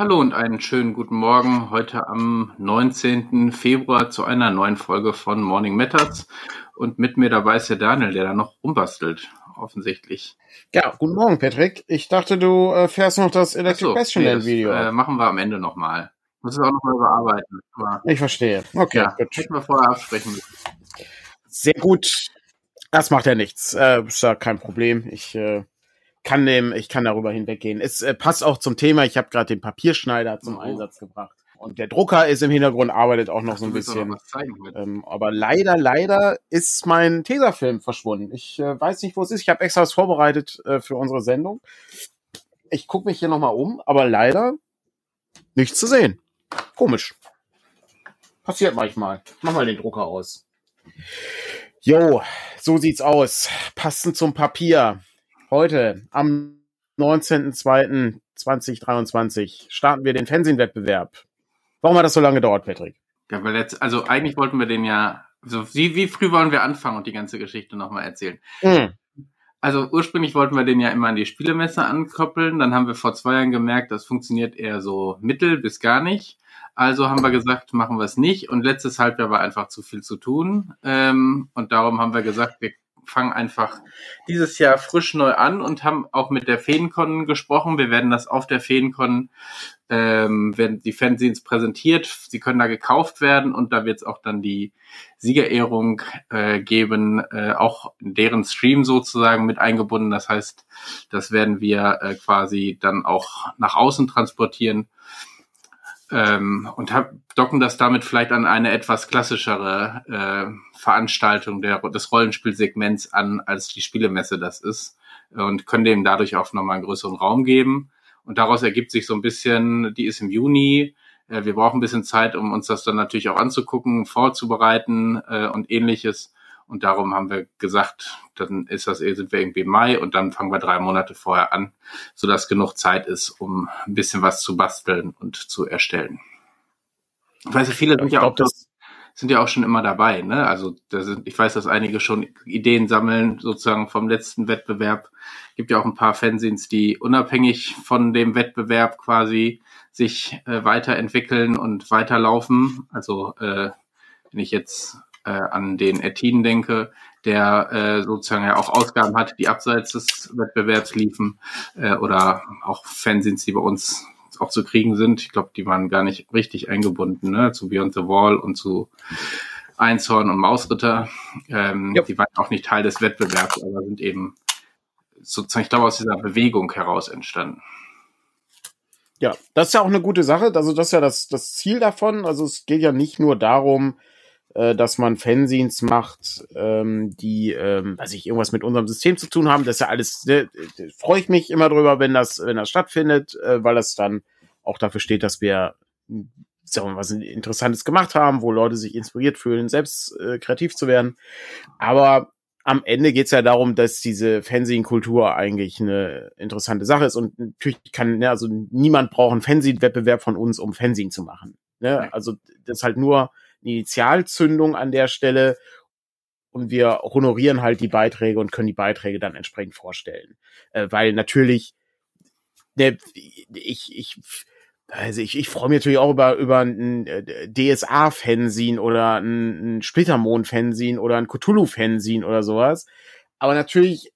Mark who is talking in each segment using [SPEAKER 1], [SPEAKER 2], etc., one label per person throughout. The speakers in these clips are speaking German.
[SPEAKER 1] hallo und einen schönen guten Morgen heute am 19. Februar zu einer neuen Folge von Morning Matters. Und mit mir dabei ist der Daniel, der da noch rumbastelt, offensichtlich.
[SPEAKER 2] Ja, guten Morgen, Patrick. Ich dachte, du äh, fährst noch das Electric so, Bastion Video.
[SPEAKER 1] Äh, machen wir am Ende nochmal. Muss es auch nochmal überarbeiten.
[SPEAKER 2] Aber, ich verstehe. Okay,
[SPEAKER 1] ja, gut. Hätten wir vorher absprechen müssen.
[SPEAKER 2] Sehr gut. Das macht ja nichts. Äh, ist ja kein Problem. Ich äh, kann dem, ich kann darüber hinweggehen. Es äh, passt auch zum Thema. Ich habe gerade den Papierschneider zum oh. Einsatz gebracht. Und der Drucker ist im Hintergrund, arbeitet auch noch Ach, so ein bisschen. Ähm, aber leider, leider ist mein Tesafilm verschwunden. Ich äh, weiß nicht, wo es ist. Ich habe extra was vorbereitet äh, für unsere Sendung. Ich gucke mich hier nochmal um, aber leider nichts zu sehen. Komisch. Passiert manchmal. Mach mal den Drucker aus. Jo, so sieht's aus. Passend zum Papier. Heute am 19.02.2023 starten wir den Fernsehwettbewerb. Warum hat das so lange gedauert, Patrick?
[SPEAKER 1] Ja, weil jetzt, also eigentlich wollten wir den ja, so wie, wie früh wollen wir anfangen und die ganze Geschichte nochmal erzählen? Mhm. Also ursprünglich wollten wir den ja immer an die Spielemesse ankoppeln. Dann haben wir vor zwei Jahren gemerkt, das funktioniert eher so mittel bis gar nicht. Also haben wir gesagt, machen wir es nicht. Und letztes Halbjahr war einfach zu viel zu tun. Ähm, und darum haben wir gesagt, wir fangen einfach dieses Jahr frisch neu an und haben auch mit der Feencon gesprochen. Wir werden das auf der Feencon, ähm, werden die Fanzines präsentiert. Sie können da gekauft werden und da wird es auch dann die Siegerehrung äh, geben, äh, auch deren Stream sozusagen mit eingebunden. Das heißt, das werden wir äh, quasi dann auch nach außen transportieren ähm, und hab, docken das damit vielleicht an eine etwas klassischere äh, Veranstaltung der, des Rollenspielsegments an, als die Spielemesse das ist und können dem dadurch auch nochmal einen größeren Raum geben. Und daraus ergibt sich so ein bisschen, die ist im Juni, äh, wir brauchen ein bisschen Zeit, um uns das dann natürlich auch anzugucken, vorzubereiten äh, und ähnliches. Und darum haben wir gesagt, dann ist das, sind wir irgendwie im Mai und dann fangen wir drei Monate vorher an, sodass genug Zeit ist, um ein bisschen was zu basteln und zu erstellen. Ich weiß, viele sind ja, auch, das sind ja auch schon immer dabei, ne? Also da sind, ich weiß, dass einige schon Ideen sammeln, sozusagen vom letzten Wettbewerb. Gibt ja auch ein paar Fanzines, die unabhängig von dem Wettbewerb quasi sich äh, weiterentwickeln und weiterlaufen. Also äh, wenn ich jetzt äh, an den Ettin denke, der äh, sozusagen ja auch Ausgaben hat, die abseits des Wettbewerbs liefen äh, oder auch Fanzines, die bei uns auch zu kriegen sind. Ich glaube, die waren gar nicht richtig eingebunden, ne? zu Beyond the Wall und zu Einshorn und Mausritter. Ähm, Die waren auch nicht Teil des Wettbewerbs, aber sind eben sozusagen, ich glaube, aus dieser Bewegung heraus entstanden.
[SPEAKER 2] Ja, das ist ja auch eine gute Sache. Also das ist ja das, das Ziel davon. Also es geht ja nicht nur darum, äh, dass man Fanzines macht, ähm, die, ähm, weiß ich, irgendwas mit unserem System zu tun haben. Das ist ja alles, äh, freue ich mich immer drüber, wenn das, wenn das stattfindet, äh, weil das dann auch dafür steht, dass wir sagen wir mal, was Interessantes gemacht haben, wo Leute sich inspiriert fühlen, selbst äh, kreativ zu werden. Aber am Ende geht's ja darum, dass diese Fanzine-Kultur eigentlich eine interessante Sache ist. Und natürlich kann, ne, also niemand braucht einen Fanzine-Wettbewerb von uns, um Fanzine zu machen. Ne? Also das ist halt nur Initialzündung an der Stelle und wir honorieren halt die Beiträge und können die Beiträge dann entsprechend vorstellen. Äh, weil natürlich, ne, ich, ich, also ich, ich freue mich natürlich auch über, über ein äh, DSA-Fanzine oder ein, ein Splittermond-Fanzine oder ein Cthulhu-Fanzine oder sowas. Aber natürlich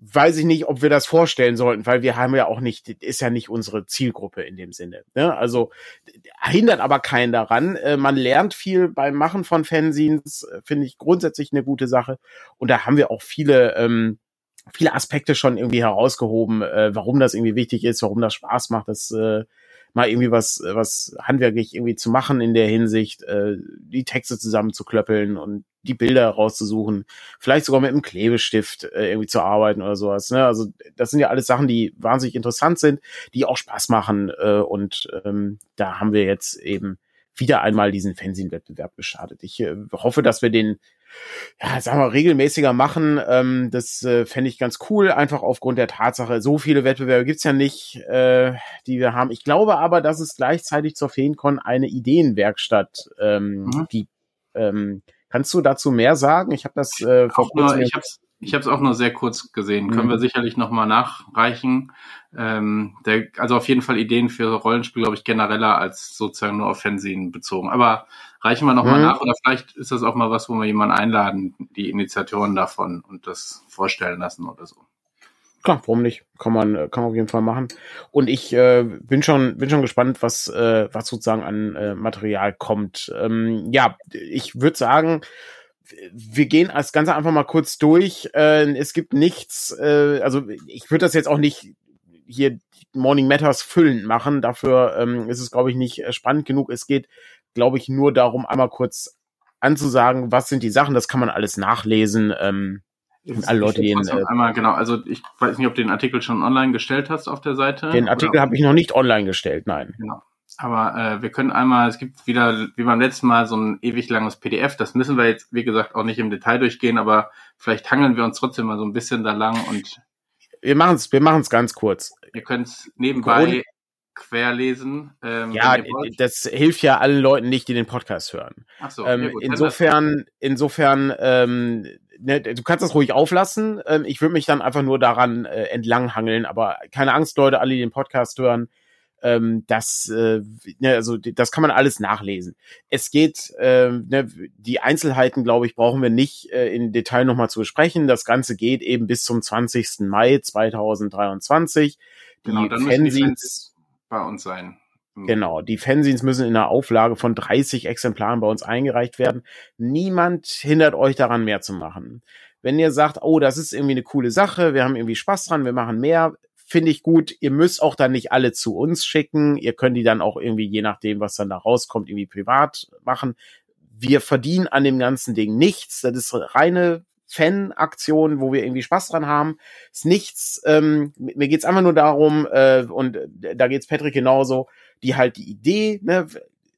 [SPEAKER 2] weiß ich nicht, ob wir das vorstellen sollten, weil wir haben ja auch nicht, ist ja nicht unsere Zielgruppe in dem Sinne. Ne? Also hindert aber keinen daran. Äh, man lernt viel beim Machen von Fanzines, äh, finde ich grundsätzlich eine gute Sache. Und da haben wir auch viele, ähm, viele Aspekte schon irgendwie herausgehoben, äh, warum das irgendwie wichtig ist, warum das Spaß macht. Das äh, mal irgendwie was, was handwerklich irgendwie zu machen in der Hinsicht, äh, die Texte zusammenzuklöppeln und die Bilder rauszusuchen, vielleicht sogar mit einem Klebestift äh, irgendwie zu arbeiten oder sowas. Ne? Also das sind ja alles Sachen, die wahnsinnig interessant sind, die auch Spaß machen äh, und ähm, da haben wir jetzt eben wieder einmal diesen Fernsehwettbewerb gestartet. Ich äh, hoffe, dass wir den ja, sagen wir, regelmäßiger machen. Ähm, das äh, fände ich ganz cool, einfach aufgrund der Tatsache, so viele Wettbewerbe gibt's ja nicht, äh, die wir haben. Ich glaube aber, dass es gleichzeitig zur Feencon eine Ideenwerkstatt ähm, mhm. gibt. Ähm, kannst du dazu mehr sagen? Ich habe das äh, vor
[SPEAKER 1] kurzem... ich habe Ich habe es auch nur sehr kurz gesehen. Mhm. Können wir sicherlich nochmal nachreichen. Ähm, der, also auf jeden Fall Ideen für Rollenspiel, glaube ich, genereller als sozusagen nur auf Fanzine bezogen. Aber reichen wir nochmal mhm. nach oder vielleicht ist das auch mal was, wo wir jemanden einladen, die Initiatoren davon und das vorstellen lassen oder so.
[SPEAKER 2] Klar, warum nicht? Kann man, kann man auf jeden Fall machen. Und ich äh, bin schon, bin schon gespannt, was, äh, was sozusagen an äh, Material kommt. Ähm, ja, ich würde sagen, wir gehen das Ganze einfach mal kurz durch. Äh, es gibt nichts, äh, also ich würde das jetzt auch nicht hier Morning Matters füllend machen. Dafür ähm, ist es, glaube ich, nicht äh, spannend genug. Es geht, glaube ich, nur darum, einmal kurz anzusagen, was sind die Sachen. Das kann man alles nachlesen. Ähm,
[SPEAKER 1] und alle Leute, die äh, einmal genau. Also ich weiß nicht, ob du den Artikel schon online gestellt hast auf der Seite.
[SPEAKER 2] Den Artikel habe ich noch nicht online gestellt, nein.
[SPEAKER 1] Genau. Aber äh, wir können einmal, es gibt wieder, wie beim letzten Mal, so ein ewig langes PDF. Das müssen wir jetzt, wie gesagt, auch nicht im Detail durchgehen, aber vielleicht hangeln wir uns trotzdem mal so ein bisschen da lang und
[SPEAKER 2] wir machen es wir machen's ganz kurz.
[SPEAKER 1] Ihr könnt es nebenbei Grund, querlesen.
[SPEAKER 2] Ähm, ja, das hilft ja allen Leuten nicht, die den Podcast hören. Ach so, ähm, gut, insofern, insofern, ähm, ne, du kannst das ruhig auflassen. Ähm, ich würde mich dann einfach nur daran äh, entlanghangeln, aber keine Angst, Leute, alle, die den Podcast hören ähm, das, äh, ne, also das kann man alles nachlesen. Es geht, äh, ne, die Einzelheiten, glaube ich, brauchen wir nicht äh, in Detail nochmal zu besprechen. Das Ganze geht eben bis zum 20. Mai 2023.
[SPEAKER 1] Genau, die dann Fanzines, die Fans bei uns sein.
[SPEAKER 2] Genau, die Fanzines müssen in einer Auflage von 30 Exemplaren bei uns eingereicht werden. Niemand hindert euch daran, mehr zu machen. Wenn ihr sagt, oh, das ist irgendwie eine coole Sache, wir haben irgendwie Spaß dran, wir machen mehr, finde ich gut. Ihr müsst auch dann nicht alle zu uns schicken. Ihr könnt die dann auch irgendwie, je nachdem, was dann da rauskommt, irgendwie privat machen. Wir verdienen an dem ganzen Ding nichts. Das ist reine Fan-Aktion, wo wir irgendwie Spaß dran haben. Ist nichts, ähm, mir geht's einfach nur darum, äh, und da geht's Patrick genauso, die halt die Idee, ne,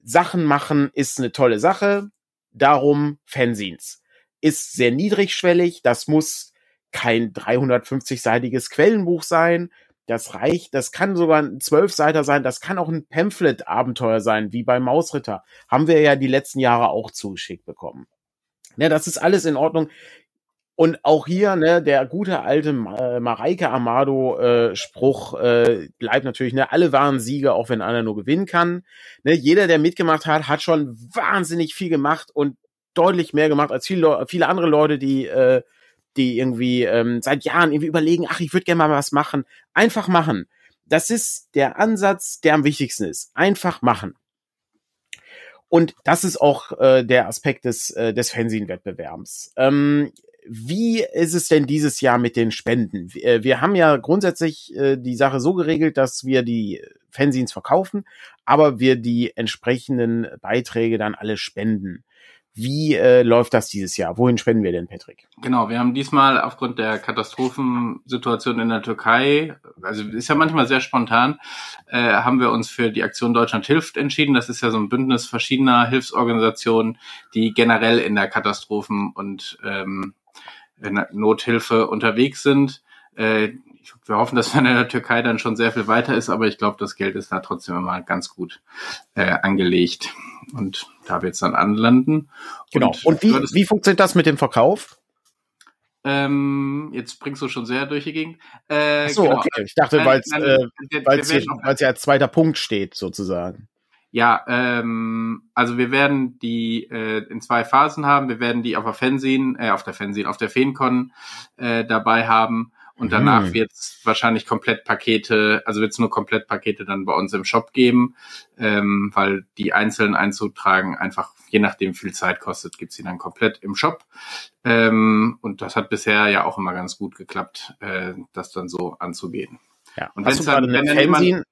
[SPEAKER 2] Sachen machen ist eine tolle Sache. Darum Fanzines. Ist sehr niedrigschwellig, das muss kein 350-seitiges Quellenbuch sein. Das reicht, das kann sogar ein Zwölfseiter sein, das kann auch ein Pamphlet-Abenteuer sein, wie bei Mausritter. Haben wir ja die letzten Jahre auch zugeschickt bekommen. Ja, das ist alles in Ordnung. Und auch hier, ne, der gute alte äh, Mareike Amado äh, äh, bleibt natürlich, ne, alle waren Sieger, auch wenn einer nur gewinnen kann. Ne, jeder, der mitgemacht hat, hat schon wahnsinnig viel gemacht und deutlich mehr gemacht als viele, viele andere Leute, die äh, die irgendwie ähm, seit Jahren irgendwie überlegen, ach, ich würde gerne mal was machen. Einfach machen. Das ist der Ansatz, der am wichtigsten ist. Einfach machen. Und das ist auch äh, der Aspekt des, äh, des Fanzine-Wettbewerbs. Ähm, wie ist es denn dieses Jahr mit den Spenden? Wir, äh, wir haben ja grundsätzlich äh, die Sache so geregelt, dass wir die Fanzines verkaufen, aber wir die entsprechenden Beiträge dann alle spenden. Wie äh, läuft das dieses Jahr? Wohin spenden wir denn, Patrick?
[SPEAKER 1] Genau, wir haben diesmal aufgrund der Katastrophensituation in der Türkei, also ist ja manchmal sehr spontan, haben wir uns für die Aktion Deutschland hilft entschieden. Das ist ja so ein Bündnis verschiedener Hilfsorganisationen, die generell in der Katastrophen- und ähm, Nothilfe unterwegs sind. Äh, wir hoffen, dass man in der Türkei dann schon sehr viel weiter ist, aber ich glaube, das Geld ist da trotzdem immer ganz gut äh, angelegt. Und da wird es dann anlanden.
[SPEAKER 2] Genau. Und, und wie, wie funktioniert das mit dem Verkauf?
[SPEAKER 1] Ähm, jetzt bringst du schon sehr durch die Gegend.
[SPEAKER 2] Äh, Ach so, genau. okay. Ich dachte, weil es äh, ja als zweiter Punkt steht, sozusagen.
[SPEAKER 1] Ja, ähm, also wir werden die äh, in zwei Phasen haben. Wir werden die auf der Fernsehen, äh, auf der Fernsehen, auf der Feencon äh, dabei haben und danach mhm. wird es wahrscheinlich komplett Pakete, also wird es nur komplett Pakete dann bei uns im Shop geben, ähm, weil die einzeln einzutragen einfach, je nachdem viel Zeit kostet, gibt's sie dann komplett im Shop. Ähm, und das hat bisher ja auch immer ganz gut geklappt, äh, das dann so anzugehen.
[SPEAKER 2] Ja. Und Hast du dann, wenn dann jemand,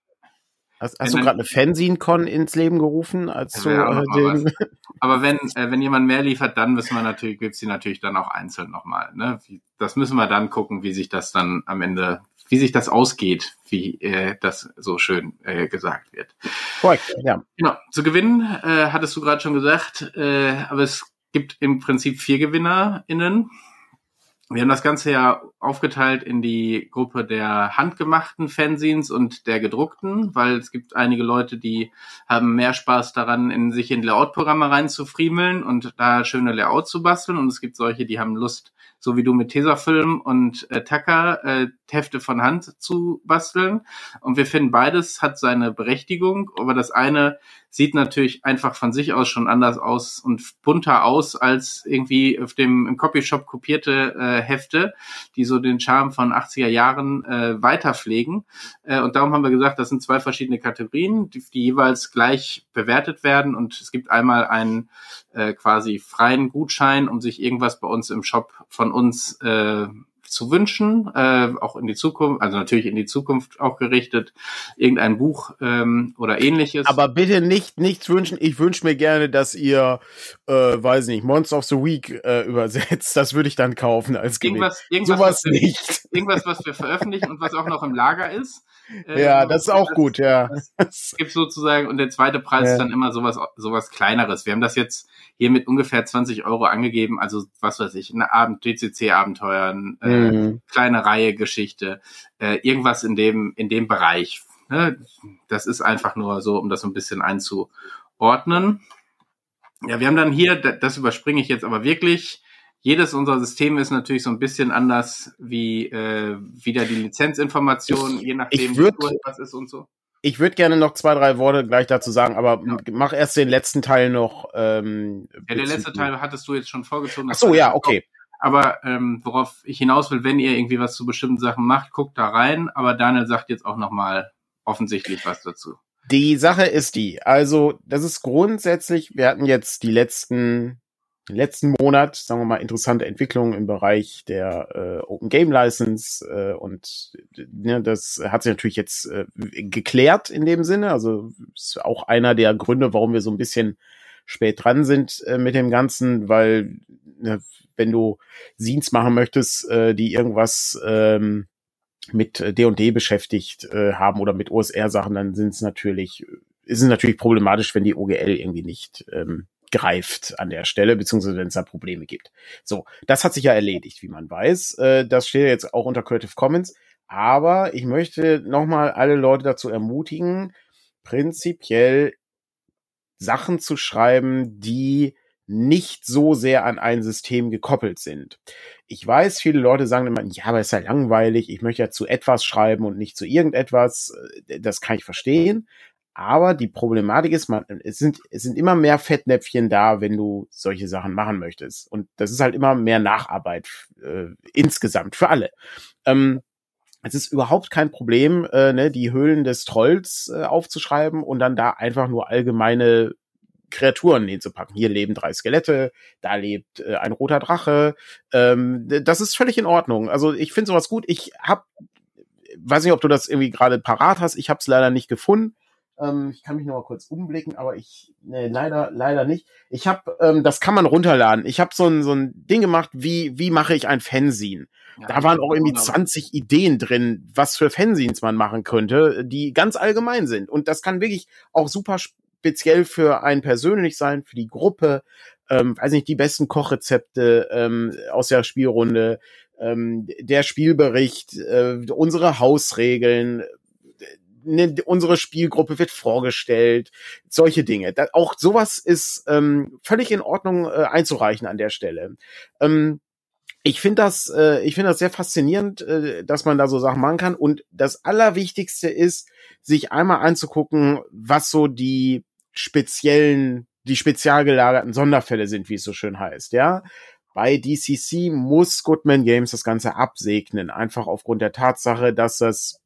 [SPEAKER 2] Hast, hast du gerade eine Fanzine-Con ins Leben gerufen, als du äh, den
[SPEAKER 1] Aber wenn äh, wenn jemand mehr liefert, dann müssen wir natürlich gibt's die natürlich dann auch einzeln nochmal. Ne? Das müssen wir dann gucken, wie sich das dann am Ende, wie sich das ausgeht, wie äh, das so schön äh, gesagt wird.
[SPEAKER 2] Korrekt, ja.
[SPEAKER 1] Genau. Zu gewinnen äh, hattest du gerade schon gesagt, äh, aber es gibt im Prinzip vier GewinnerInnen. Wir haben das Ganze ja aufgeteilt in die Gruppe der handgemachten Fanzines und der gedruckten, weil es gibt einige Leute, die haben mehr Spaß daran, in sich in Layout-Programme reinzufriemeln und da schöne Layouts zu basteln. Und es gibt solche, die haben Lust, so wie du mit Tesafilm und äh, Tacker äh, Hefte von Hand zu basteln. Und wir finden, beides hat seine Berechtigung, aber das eine sieht natürlich einfach von sich aus schon anders aus und bunter aus als irgendwie auf dem im Copyshop kopierte äh, Hefte, die so den Charme von 80er Jahren äh, weiterpflegen. Äh, und darum haben wir gesagt, das sind zwei verschiedene Kategorien, die, die jeweils gleich bewertet werden. Und es gibt einmal einen äh, quasi freien Gutschein, um sich irgendwas bei uns im Shop von uns äh, zu wünschen, äh, auch in die Zukunft, also natürlich in die Zukunft auch gerichtet, irgendein Buch ähm, oder ähnliches.
[SPEAKER 2] Aber bitte nicht nichts wünschen. Ich wünsche mir gerne, dass ihr, äh, weiß nicht, Monster of the Week äh, übersetzt. Das würde ich dann kaufen als.
[SPEAKER 1] Irgendwas, irgendwas
[SPEAKER 2] Sowas was wir, nicht.
[SPEAKER 1] Irgendwas, was wir veröffentlichen und was auch noch im Lager ist.
[SPEAKER 2] Äh, ja, das ist auch das, gut, ja.
[SPEAKER 1] Es gibt sozusagen, und der zweite Preis ja. ist dann immer sowas, sowas kleineres. Wir haben das jetzt hier mit ungefähr 20 Euro angegeben, also was weiß ich, eine Abend, DCC-Abenteuer, äh, mhm. kleine Reihe Geschichte, äh, irgendwas in dem, in dem Bereich. Ne? Das ist einfach nur so, um das so ein bisschen einzuordnen. Ja, wir haben dann hier, das überspringe ich jetzt aber wirklich, jedes unserer Systeme ist natürlich so ein bisschen anders wie äh, wieder die Lizenzinformation, je nachdem,
[SPEAKER 2] würd, was ist und so. Ich würde gerne noch zwei, drei Worte gleich dazu sagen, aber ja. mach erst den letzten Teil noch. Ähm,
[SPEAKER 1] ja, der letzte Teil hattest du jetzt schon vorgezogen.
[SPEAKER 2] Ach so, ja, okay.
[SPEAKER 1] Aber ähm, worauf ich hinaus will, wenn ihr irgendwie was zu bestimmten Sachen macht, guckt da rein. Aber Daniel sagt jetzt auch nochmal offensichtlich was dazu.
[SPEAKER 2] Die Sache ist die, also das ist grundsätzlich, wir hatten jetzt die letzten letzten Monat, sagen wir mal, interessante Entwicklungen im Bereich der äh, Open Game License äh, und ne, das hat sich natürlich jetzt äh, geklärt in dem Sinne. Also ist auch einer der Gründe, warum wir so ein bisschen spät dran sind äh, mit dem Ganzen, weil ne, wenn du Scenes machen möchtest, äh, die irgendwas ähm, mit D&D beschäftigt äh, haben oder mit OSR-Sachen, dann sind es natürlich, ist es natürlich problematisch, wenn die OGL irgendwie nicht ähm, greift an der Stelle, beziehungsweise wenn es da Probleme gibt. So, das hat sich ja erledigt, wie man weiß. Äh, das steht jetzt auch unter Creative Commons. Aber ich möchte nochmal alle Leute dazu ermutigen, prinzipiell Sachen zu schreiben, die nicht so sehr an ein System gekoppelt sind. Ich weiß, viele Leute sagen immer, ja, aber ist ja langweilig, ich möchte ja zu etwas schreiben und nicht zu irgendetwas. Äh, das kann ich verstehen. Aber die Problematik ist, man, es sind, es sind immer mehr Fettnäpfchen da, wenn du solche Sachen machen möchtest. Und das ist halt immer mehr Nacharbeit äh, insgesamt für alle. Ähm, es ist überhaupt kein Problem, äh, ne, die Höhlen des Trolls äh, aufzuschreiben und dann da einfach nur allgemeine Kreaturen hinzupacken. Hier leben drei Skelette, da lebt äh, ein roter Drache. Ähm, das ist völlig in Ordnung. Also ich finde sowas gut. Ich hab, weiß nicht, ob du das irgendwie gerade parat hast. Ich habe es leider nicht gefunden. Ähm, ich kann mich noch mal kurz umblicken, aber ich nee, leider leider nicht. Ich habe, ähm, das kann man runterladen. Ich habe so ein so ein Ding gemacht, wie wie mache ich ein Fanzine. Ja, da waren auch irgendwie 20 Ideen drin, was für Fanzines man machen könnte, die ganz allgemein sind. Und das kann wirklich auch super speziell für einen persönlich sein, für die Gruppe. Ähm, weiß nicht, die besten Kochrezepte ähm, aus der Spielrunde, ähm, der Spielbericht, äh, unsere Hausregeln, ne, unsere Spielgruppe wird vorgestellt, solche Dinge. Da, auch sowas ist ähm, völlig in Ordnung äh, einzureichen an der Stelle. Ähm, ich finde das, äh, ich finde das sehr faszinierend, äh, dass man da so Sachen machen kann. Und das Allerwichtigste ist, sich einmal anzugucken, was so die speziellen, die spezial gelagerten Sonderfälle sind, wie es so schön heißt, ja. Bei DCC muss Goodman Games das Ganze absegnen, einfach aufgrund der Tatsache, dass das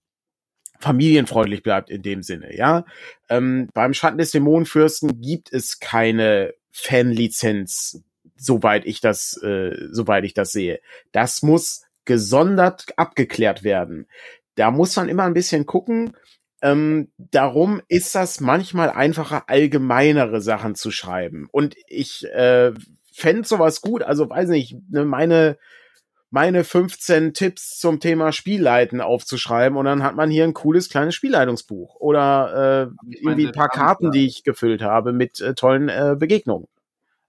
[SPEAKER 2] familienfreundlich bleibt in dem Sinne, ja. Ähm, beim Schatten des Dämonenfürsten gibt es keine Fanlizenz, soweit ich das, äh, soweit ich das sehe. Das muss gesondert abgeklärt werden. Da muss man immer ein bisschen gucken. Ähm, darum ist das manchmal einfacher, allgemeinere Sachen zu schreiben. Und ich äh, fände sowas gut. Also weiß nicht, ne, meine meine 15 Tipps zum Thema Spielleiten aufzuschreiben und dann hat man hier ein cooles kleines Spielleitungsbuch oder äh, irgendwie ein paar Karten, die ich gefüllt habe mit äh, tollen äh, Begegnungen.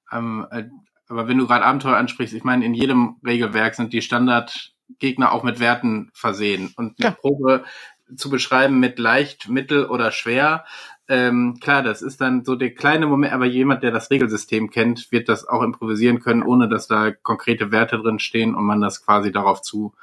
[SPEAKER 1] Ähm, äh, aber wenn du gerade Abenteuer ansprichst, ich meine, in jedem Regelwerk sind die Standardgegner auch mit Werten versehen. Und eine ja. Probe zu beschreiben mit leicht, mittel oder schwer, ähm, klar, das ist dann so der kleine Moment, aber jemand, der das Regelsystem kennt, wird das auch improvisieren können, ohne dass da konkrete Werte drin stehen und man das quasi darauf zu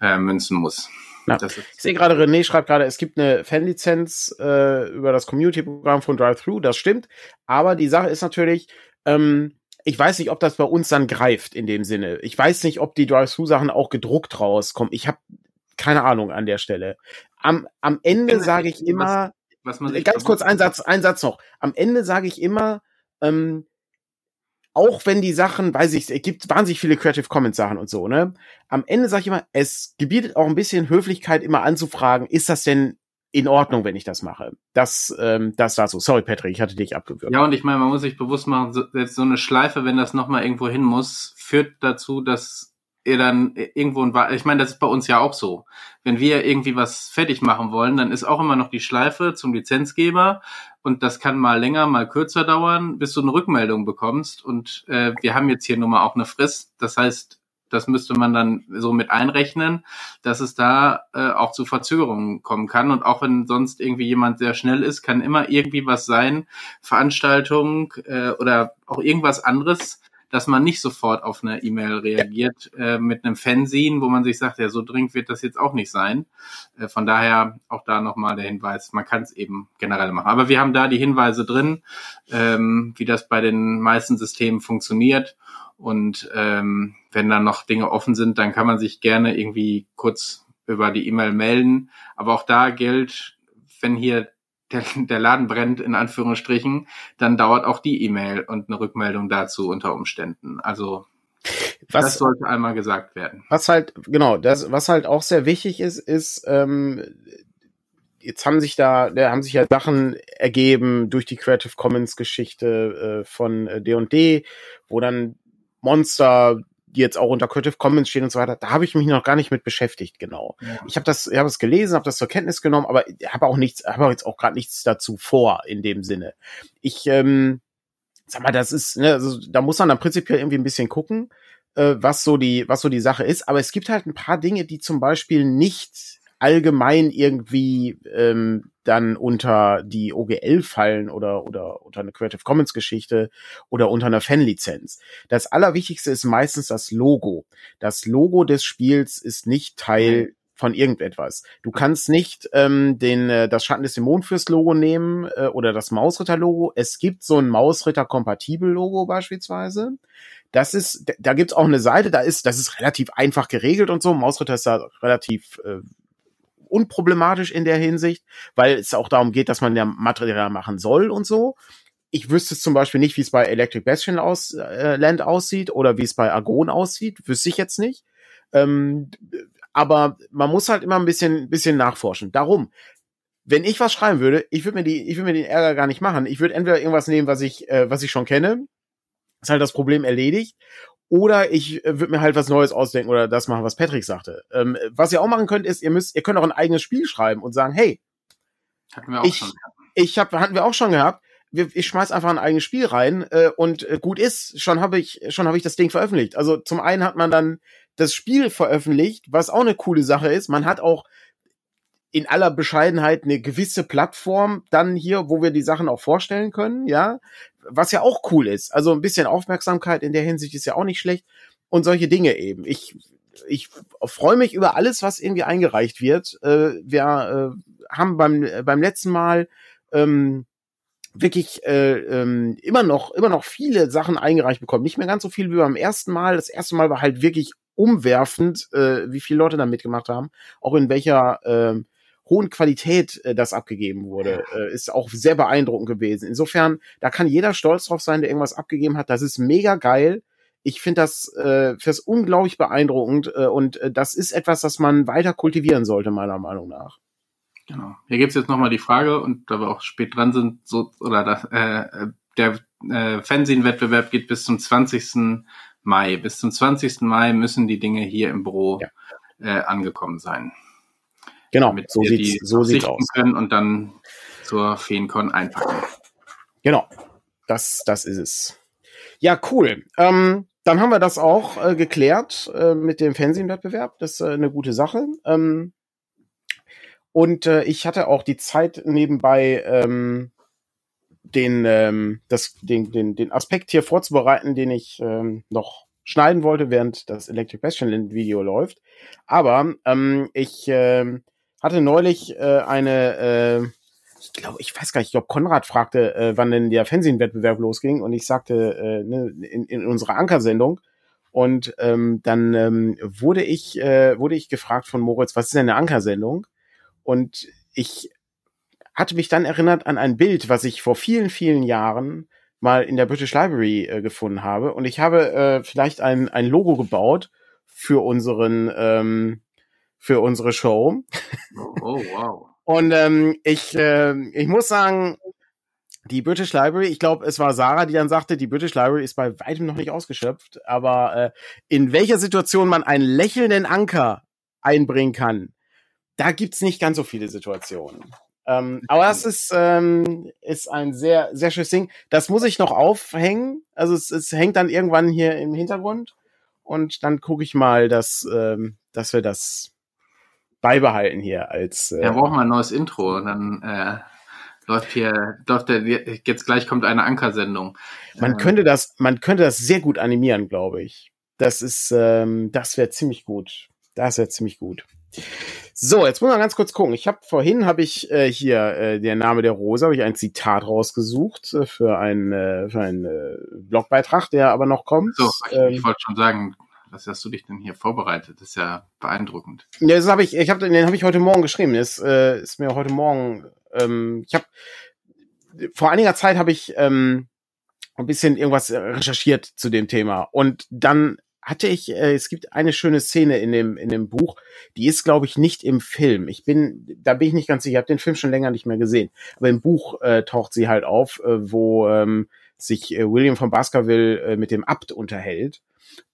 [SPEAKER 1] äh, münzen muss.
[SPEAKER 2] Ja. ich sehe gerade, René schreibt gerade, es gibt eine Fanlizenz äh, über das Community-Programm von Drive-Thru, das stimmt. Aber die Sache ist natürlich, ähm, ich weiß nicht, ob das bei uns dann greift in dem Sinne. Ich weiß nicht, ob die Drive-Thru-Sachen auch gedruckt rauskommen. Ich habe keine Ahnung an der Stelle. Am, am Ende sage ich immer, was, man ganz kurz ein Satz, ein Satz noch. Am Ende sage ich immer, ähm, auch wenn die Sachen, weiß ich, es gibt wahnsinnig viele Creative Commons Sachen und so, ne? Am Ende sage ich immer, es gebietet auch ein bisschen Höflichkeit, immer anzufragen, ist das denn in Ordnung, wenn ich das mache? Das, ähm, das dazu. Sorry, Patrick, ich hatte dich abgewürgt.
[SPEAKER 1] Ja, und ich meine, man muss sich bewusst machen, so, selbst so eine Schleife, wenn das nochmal irgendwo hin muss, führt dazu, dass ihr dann irgendwo ein, ich meine, das ist bei uns ja auch so. Wenn wir irgendwie was fertig machen wollen, dann ist auch immer noch die Schleife zum Lizenzgeber und das kann mal länger, mal kürzer dauern, bis du eine Rückmeldung bekommst und äh, wir haben jetzt hier nun mal auch eine Frist. Das heißt, das müsste man dann so mit einrechnen, dass es da äh, auch zu Verzögerungen kommen kann. Und auch wenn sonst irgendwie jemand sehr schnell ist, kann immer irgendwie was sein, Veranstaltung äh, oder auch irgendwas anderes, dass man nicht sofort auf eine E-Mail reagiert äh, mit einem Fanzine, wo man sich sagt, ja, so dringend wird das jetzt auch nicht sein. Äh, von daher auch da nochmal der Hinweis, man kann es eben generell machen. Aber wir haben da die Hinweise drin, ähm, wie das bei den meisten Systemen funktioniert. Und ähm, wenn dann noch Dinge offen sind, dann kann man sich gerne irgendwie kurz über die E-Mail melden. Aber auch da gilt, wenn hier der, der Laden brennt, in Anführungsstrichen, dann dauert auch die E-Mail und eine Rückmeldung dazu unter Umständen. Also was, das sollte einmal gesagt werden.
[SPEAKER 2] Was halt, genau, das, was halt auch sehr wichtig ist, ist, ähm, jetzt haben sich da, da haben sich ja Sachen ergeben durch die Creative Commons Geschichte äh, von D&D, äh, wo dann Monster die jetzt auch unter Creative Commons stehen und so weiter, da habe ich mich noch gar nicht mit beschäftigt, genau. Ja. Ich habe das, ich habe es gelesen, habe das zur Kenntnis genommen, aber habe auch nichts, habe jetzt auch gerade nichts dazu vor in dem Sinne. Ich, ähm, sag mal, das ist, ne, also da muss man dann prinzipiell irgendwie ein bisschen gucken, äh, was so die, was so die Sache ist. Aber es gibt halt ein paar Dinge, die zum Beispiel nicht allgemein irgendwie ähm, dann unter die OGL fallen oder, oder unter eine Creative Commons Geschichte oder unter einer Fanlizenz. Das Allerwichtigste ist meistens das Logo. Das Logo des Spiels ist nicht Teil von irgendetwas. Du kannst nicht ähm, den äh, das Schatten des Dämonenfürst Logo nehmen äh, oder das Mausritter Logo. Es gibt so ein Mausritter kompatibel Logo beispielsweise. Das ist, da gibt's auch eine Seite, da ist, das ist relativ einfach geregelt und so. Mausritter ist da relativ äh, unproblematisch in der Hinsicht, weil es auch darum geht, dass man ja Material machen soll und so. Ich wüsste zum Beispiel nicht, wie es bei Electric Bastion aus, äh, Land aussieht oder wie es bei Argon aussieht. Wüsste ich jetzt nicht. Ähm, aber man muss halt immer ein bisschen, bisschen nachforschen. Darum, wenn ich was schreiben würde, ich würde mir die, ich würde mir den Ärger gar nicht machen. Ich würde entweder irgendwas nehmen, was ich, äh, was ich schon kenne, ist halt das Problem erledigt, oder ich äh, würde mir halt was Neues ausdenken oder das machen, was Patrick sagte. Ähm, was ihr auch machen könnt, ist, ihr müsst, ihr könnt auch ein eigenes Spiel schreiben und sagen, hey, hatten wir auch ich, schon gehabt. ich hab, hatten wir auch schon gehabt. Wir, ich schmeiß einfach ein eigenes Spiel rein äh, und äh, gut ist, schon habe ich, schon habe ich das Ding veröffentlicht. Also zum einen hat man dann das Spiel veröffentlicht, was auch eine coole Sache ist. Man hat auch in aller Bescheidenheit eine gewisse Plattform dann hier, wo wir die Sachen auch vorstellen können, ja, was ja auch cool ist. Also ein bisschen Aufmerksamkeit in der Hinsicht ist ja auch nicht schlecht und solche Dinge eben. Ich ich freue mich über alles, was irgendwie eingereicht wird. Äh, wir äh, haben beim beim letzten Mal ähm, wirklich äh, ähm, immer noch immer noch viele Sachen eingereicht bekommen. Nicht mehr ganz so viel wie beim ersten Mal. Das erste Mal war halt wirklich umwerfend, äh, wie viele Leute da mitgemacht haben, auch in welcher äh, hohen Qualität äh, das abgegeben wurde, äh, ist auch sehr beeindruckend gewesen. Insofern, da kann jeder stolz drauf sein, der irgendwas abgegeben hat. Das ist mega geil. Ich finde das, äh, das unglaublich beeindruckend äh, und äh, das ist etwas, das man weiter kultivieren sollte, meiner Meinung nach.
[SPEAKER 1] Genau. Hier gibt's jetzt nochmal die Frage, und da wir auch spät dran sind, so, oder das, äh, der äh, Fernsehen-Wettbewerb geht bis zum 20. Mai. Bis zum 20. Mai müssen die Dinge hier im Büro ja. äh, angekommen sein.
[SPEAKER 2] Genau, so sieht's, so sieht's aus.
[SPEAKER 1] Können und dann zur Feencon einpacken.
[SPEAKER 2] Genau, das, das ist es. Ja, cool. Ähm, dann haben wir das auch äh, geklärt äh, mit dem Fernsehwettbewerb. Das ist äh, eine gute Sache. Ähm, und äh, ich hatte auch die Zeit nebenbei ähm, den, ähm, das, den, den, den Aspekt hier vorzubereiten, den ich ähm, noch schneiden wollte, während das Electric Bastion Video läuft. Aber ähm, ich hatte neulich äh, eine, äh, ich glaube, ich weiß gar nicht, ich glaube, Konrad fragte, äh, wann denn der Fernsehwettbewerb losging und ich sagte äh, ne, in, in unserer Ankersendung und ähm, dann ähm, wurde ich äh, wurde ich gefragt von Moritz, was ist denn eine Ankersendung? Und ich hatte mich dann erinnert an ein Bild, was ich vor vielen, vielen Jahren mal in der British Library äh, gefunden habe. Und ich habe äh, vielleicht ein, ein Logo gebaut für unseren, ähm, für unsere Show.
[SPEAKER 1] Oh, oh wow.
[SPEAKER 2] Und ähm, ich, äh, ich muss sagen, die British Library, ich glaube, es war Sarah, die dann sagte, die British Library ist bei weitem noch nicht ausgeschöpft, aber äh, in welcher Situation man einen lächelnden Anker einbringen kann, da gibt's nicht ganz so viele Situationen. Ähm, aber das ist, ähm, ist ein sehr, sehr schönes Ding. Das muss ich noch aufhängen. Also es, es hängt dann irgendwann hier im Hintergrund. Und dann gucke ich mal, dass, ähm, dass wir das beibehalten hier als.
[SPEAKER 1] Äh, ja, brauchen wir ein neues Intro. Und dann äh, läuft hier, läuft der, jetzt gleich kommt eine Ankersendung.
[SPEAKER 2] Man äh, könnte das, man könnte das sehr gut animieren, glaube ich. Das ist, ähm, das wäre ziemlich gut. Das wäre ziemlich gut. So, jetzt muss man ganz kurz gucken. Ich habe vorhin habe ich äh, hier äh, der Name der Rose, habe ich ein Zitat rausgesucht äh, für einen äh, für einen äh, Blogbeitrag, der aber noch kommt.
[SPEAKER 1] So, ich, ähm, ich wollte schon sagen, was hast du dich denn hier vorbereitet? Das ist ja beeindruckend.
[SPEAKER 2] Ja, das habe ich, ich habe den habe ich heute Morgen geschrieben. Das äh, ist mir heute Morgen. Ähm, ich habe vor einiger Zeit habe ich ähm, ein bisschen irgendwas recherchiert zu dem Thema und dann hatte ich, äh, es gibt eine schöne Szene in dem, in dem Buch, die ist, glaube ich, nicht im Film. Ich bin, da bin ich nicht ganz sicher, ich habe den Film schon länger nicht mehr gesehen. Aber im Buch äh, taucht sie halt auf, äh, wo ähm, sich äh, William von Baskerville äh, mit dem Abt unterhält.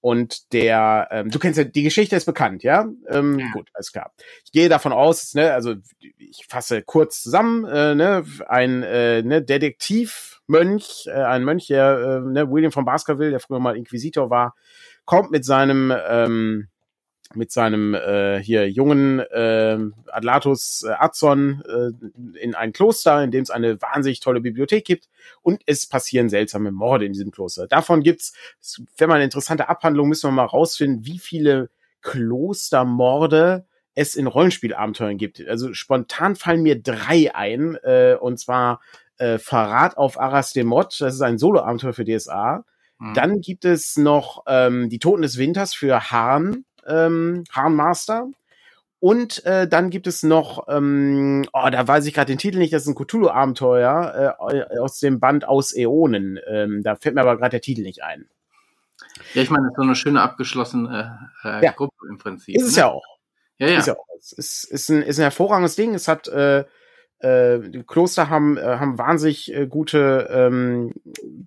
[SPEAKER 2] Und der, ähm, du kennst ja, die Geschichte ist bekannt, ja? Ähm, ja. Gut, alles klar. Ich gehe davon aus, ne, also ich fasse kurz zusammen, äh, ne, ein äh, ne, Detektivmönch, äh, ein Mönch, der, äh, ne, William von Baskerville, der früher mal Inquisitor war, kommt mit seinem ähm, mit seinem äh, hier jungen äh, Adlatus äh, Azon äh, in ein Kloster, in dem es eine wahnsinnig tolle Bibliothek gibt und es passieren seltsame Morde in diesem Kloster. Davon gibt's, wenn man eine interessante Abhandlung, müssen wir mal rausfinden, wie viele Klostermorde es in Rollenspielabenteuern gibt. Also spontan fallen mir drei ein, äh, und zwar äh, Verrat auf Aras de Mod, das ist ein Solo-Abenteuer für DSA. Mhm. Dann gibt es noch ähm, die Toten des Winters für Hahn, ähm, Master. Und äh, dann gibt es noch, ähm, oh, da weiß ich gerade den Titel nicht, das ist ein Cthulhu-Abenteuer äh, aus dem Band Aus Äonen. Ähm, da fällt mir aber gerade der Titel nicht ein.
[SPEAKER 1] Ja, ich meine, das ist so eine schöne abgeschlossene äh,
[SPEAKER 2] ja. Gruppe im Prinzip. Ist es ne? ja auch. Ja, ja. Ist, ja auch. Es ist, ist, ein, ist ein hervorragendes Ding. Es hat äh, äh, Kloster haben, äh, haben wahnsinnig äh, gute, ähm,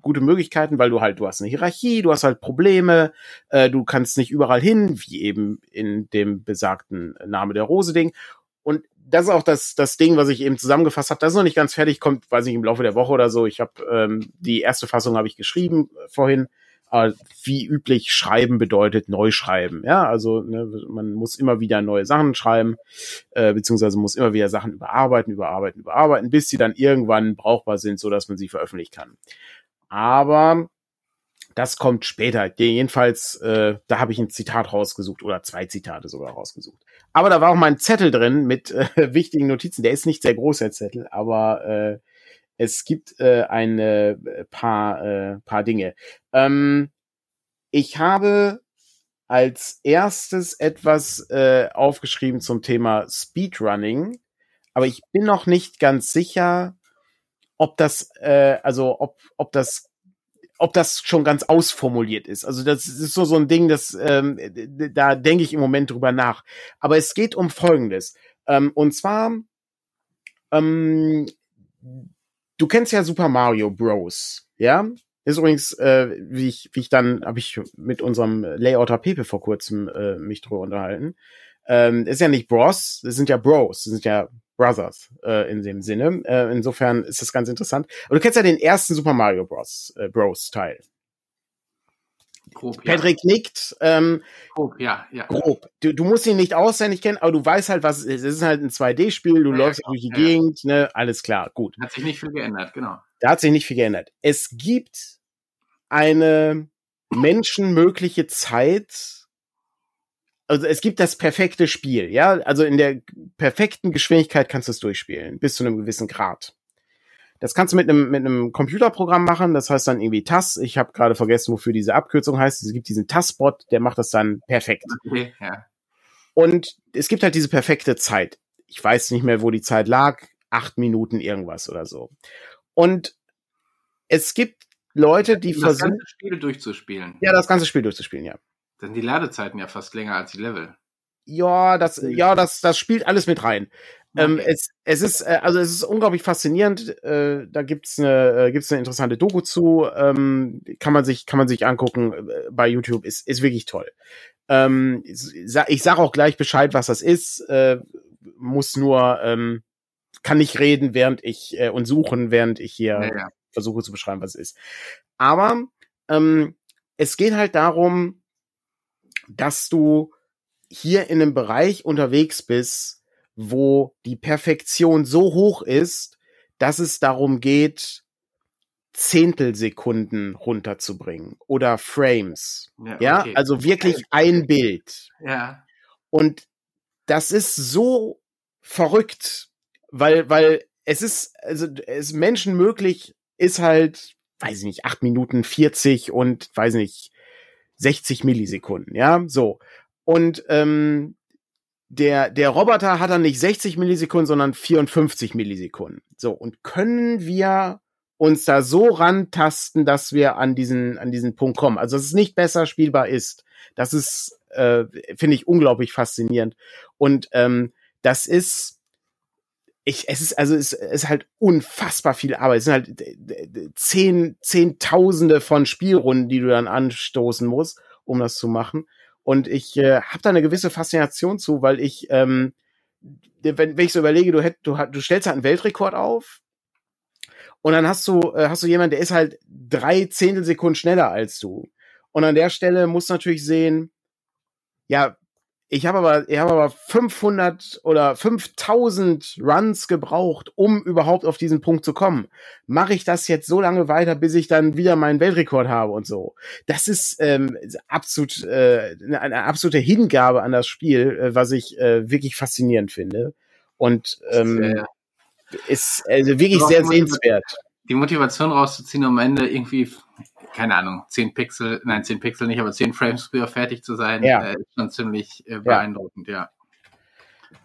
[SPEAKER 2] gute Möglichkeiten, weil du halt, du hast eine Hierarchie, du hast halt Probleme, äh, du kannst nicht überall hin, wie eben in dem besagten Name der Rose-Ding. Und das ist auch das, das Ding, was ich eben zusammengefasst habe. Das ist noch nicht ganz fertig, kommt, weiß ich, im Laufe der Woche oder so. Ich habe ähm, die erste Fassung habe ich geschrieben äh, vorhin. Aber wie üblich, schreiben bedeutet neu schreiben. Ja, also ne, man muss immer wieder neue Sachen schreiben, äh, beziehungsweise muss immer wieder Sachen überarbeiten, überarbeiten, überarbeiten, bis sie dann irgendwann brauchbar sind, so dass man sie veröffentlichen kann. Aber das kommt später. Jedenfalls, äh, da habe ich ein Zitat rausgesucht oder zwei Zitate sogar rausgesucht. Aber da war auch mein Zettel drin mit äh, wichtigen Notizen. Der ist nicht sehr groß, der Zettel, aber äh, es gibt äh, ein äh, paar, äh, paar Dinge. Ähm, ich habe als erstes etwas äh, aufgeschrieben zum Thema Speedrunning, aber ich bin noch nicht ganz sicher, ob das, äh, also ob, ob das ob das schon ganz ausformuliert ist. Also das ist so so ein Ding, das ähm, da denke ich im Moment drüber nach. Aber es geht um Folgendes. Ähm, und zwar ähm, du kennst ja Super Mario Bros. Ja, ist übrigens, äh, wie ich, wie ich dann, habe ich mit unserem Layouter Pepe vor kurzem äh, mich drüber unterhalten. Ähm, ist ja nicht Bros, das sind ja Bros, das sind ja Brothers äh, in dem Sinne. Äh, insofern ist das ganz interessant. Aber du kennst ja den ersten Super Mario Bros. Äh, Bros Teil. Grob, ja. Patrick nickt. Ähm,
[SPEAKER 1] grob, ja, ja.
[SPEAKER 2] Grob. Du, du musst ihn nicht auswendig kennen, aber du weißt halt, was es ist. Es ist halt ein 2D-Spiel, du ja, läufst genau. durch die Gegend, ne, alles klar, gut.
[SPEAKER 1] Hat sich nicht viel geändert, genau.
[SPEAKER 2] Da hat sich nicht viel geändert. Es gibt eine menschenmögliche Zeit, also es gibt das perfekte Spiel, ja, also in der perfekten Geschwindigkeit kannst du es durchspielen, bis zu einem gewissen Grad. Das kannst du mit einem, mit einem Computerprogramm machen, das heißt dann irgendwie TAS. Ich habe gerade vergessen, wofür diese Abkürzung heißt. Es gibt diesen TAS-Bot, der macht das dann perfekt. Okay, ja. Und es gibt halt diese perfekte Zeit. Ich weiß nicht mehr, wo die Zeit lag. Acht Minuten irgendwas oder so. Und es gibt Leute, die
[SPEAKER 1] versuchen. Das ganze Spiel durchzuspielen.
[SPEAKER 2] Ja, das ganze Spiel durchzuspielen, ja.
[SPEAKER 1] Dann die Ladezeiten ja fast länger als die Level.
[SPEAKER 2] Ja, das, ja, das, das spielt alles mit rein. Ähm, okay. Ähm, es, es ist, äh, also es ist unglaublich faszinierend. Äh, da gibt's eine, äh, gibt's eine interessante Doku zu. Ähm, kann man sich, kann man sich angucken äh, bei YouTube. Ist, ist wirklich toll. Ähm, ich sag auch gleich Bescheid, was das ist. Äh, muss nur, ähm, kann nicht reden, während ich äh, und suchen, während ich hier ja, ja. versuche zu beschreiben, was es ist. Aber ähm, es geht halt darum, dass du hier in einem Bereich unterwegs bist, wo die Perfektion so hoch ist, dass es darum geht, Zehntelsekunden runterzubringen oder Frames. Ja, okay. ja? also wirklich ein Bild.
[SPEAKER 1] Ja.
[SPEAKER 2] Und das ist so verrückt, weil, weil es ist, also es Menschen möglich ist halt, weiß ich nicht, acht Minuten 40 und weiß nicht, 60 Millisekunden, ja, so. Und ähm, der, der Roboter hat dann nicht 60 Millisekunden, sondern 54 Millisekunden. So, und können wir uns da so rantasten, dass wir an diesen, an diesen Punkt kommen. Also, dass es nicht besser spielbar ist. Das ist, äh, finde ich unglaublich faszinierend. Und ähm, das ist, ich, es ist, also es ist halt unfassbar viel Arbeit. Es sind halt zehn, zehntausende von Spielrunden, die du dann anstoßen musst, um das zu machen. Und ich äh, habe da eine gewisse Faszination zu, weil ich, ähm, wenn, wenn ich so überlege, du, hätt, du, du stellst halt einen Weltrekord auf und dann hast du, äh, hast du jemanden, der ist halt drei Zehntelsekunden schneller als du. Und an der Stelle musst du natürlich sehen, ja, ich habe aber, ich habe aber 500 oder 5000 Runs gebraucht, um überhaupt auf diesen Punkt zu kommen. Mache ich das jetzt so lange weiter, bis ich dann wieder meinen Weltrekord habe und so. Das ist ähm, absolut äh, eine absolute Hingabe an das Spiel, äh, was ich äh, wirklich faszinierend finde und ähm, ist also wirklich sehr sehenswert.
[SPEAKER 1] Die Motivation rauszuziehen, um am Ende irgendwie keine Ahnung, 10 Pixel, nein, 10 Pixel nicht, aber 10 Frames früher fertig zu sein, ja. äh, ist schon ziemlich äh, beeindruckend, ja. ja.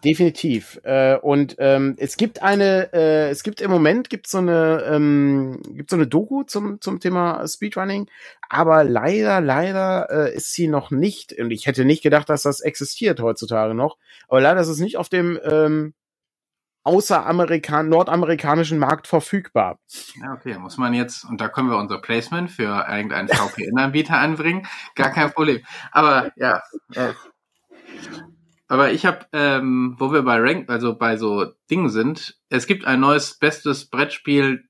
[SPEAKER 2] Definitiv. Äh, und ähm, es gibt eine, äh, es gibt im Moment gibt so eine, ähm, gibt so eine Doku zum zum Thema Speedrunning, aber leider, leider äh, ist sie noch nicht. Und ich hätte nicht gedacht, dass das existiert heutzutage noch. Aber leider ist es nicht auf dem ähm, außeramerikan nordamerikanischen Markt verfügbar.
[SPEAKER 1] Ja, okay, muss man jetzt, und da können wir unser Placement für irgendeinen VPN-Anbieter anbringen, gar kein Problem. Aber ja, äh, aber ich habe, ähm, wo wir bei Rank, also bei so Dingen sind, es gibt ein neues bestes Brettspiel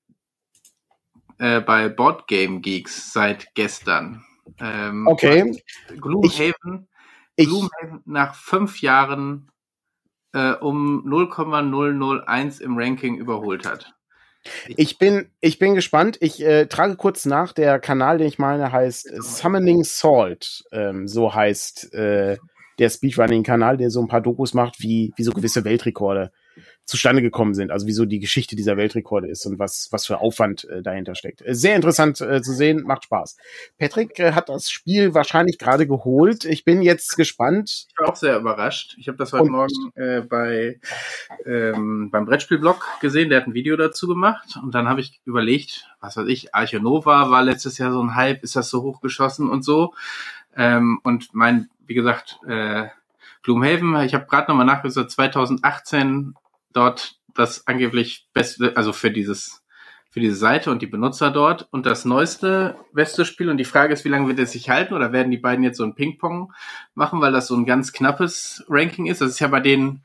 [SPEAKER 1] äh, bei Board Game Geeks seit gestern.
[SPEAKER 2] Ähm, okay.
[SPEAKER 1] Gloomhaven, ich, Gloomhaven nach fünf Jahren äh, um 0,001 im Ranking überholt hat.
[SPEAKER 2] Ich bin, ich bin gespannt. Ich äh, trage kurz nach. Der Kanal, den ich meine, heißt Summoning Salt. Ähm, so heißt äh, der Speedrunning-Kanal, der so ein paar Dokus macht, wie, wie so gewisse Weltrekorde zustande gekommen sind, also wieso die Geschichte dieser Weltrekorde ist und was, was für Aufwand äh, dahinter steckt. Äh, sehr interessant äh, zu sehen, macht Spaß. Patrick äh, hat das Spiel wahrscheinlich gerade geholt. Ich bin jetzt gespannt.
[SPEAKER 1] Ich war auch sehr überrascht. Ich habe das heute und Morgen äh, bei ähm, beim Brettspielblog gesehen, der hat ein Video dazu gemacht und dann habe ich überlegt, was weiß ich, Archonova war letztes Jahr so ein Hype, ist das so hochgeschossen und so. Ähm, und mein, wie gesagt, äh, Gloomhaven, ich habe gerade nochmal nachgeschaut, 2018 dort das angeblich beste, also für dieses für diese Seite und die Benutzer dort und das neueste beste Spiel und die Frage ist, wie lange wird es sich halten oder werden die beiden jetzt so ein Ping-Pong machen, weil das so ein ganz knappes Ranking ist. Das ist ja bei denen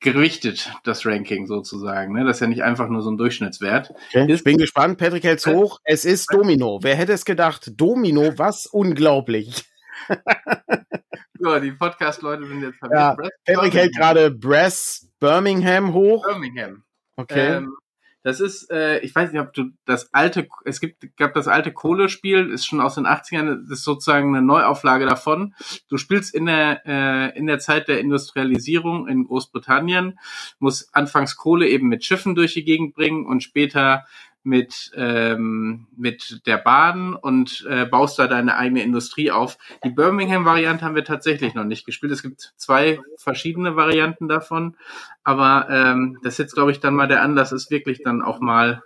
[SPEAKER 1] gewichtet, das Ranking sozusagen. Ne? Das ist ja nicht einfach nur so ein Durchschnittswert.
[SPEAKER 2] Okay. Ich bin gespannt. Patrick hält's hoch. Es ist Domino. Wer hätte es gedacht? Domino, was unglaublich.
[SPEAKER 1] so, die Podcast-Leute sind jetzt
[SPEAKER 2] verwirrt. Ja, Patrick hält gerade Brass Birmingham hoch.
[SPEAKER 1] Birmingham. Okay. Ähm, das ist, äh, ich weiß nicht, ob du das alte, es gibt, gab das alte Kohlespiel, ist schon aus den 80ern, das ist sozusagen eine Neuauflage davon. Du spielst in der, äh, in der Zeit der Industrialisierung in Großbritannien, musst anfangs Kohle eben mit Schiffen durch die Gegend bringen und später mit, ähm, mit der Bahn und äh, baust da deine eigene Industrie auf. Die Birmingham-Variante haben wir tatsächlich noch nicht gespielt. Es gibt zwei verschiedene Varianten davon, aber ähm, das ist jetzt, glaube ich, dann mal der Anlass ist, wirklich dann auch mal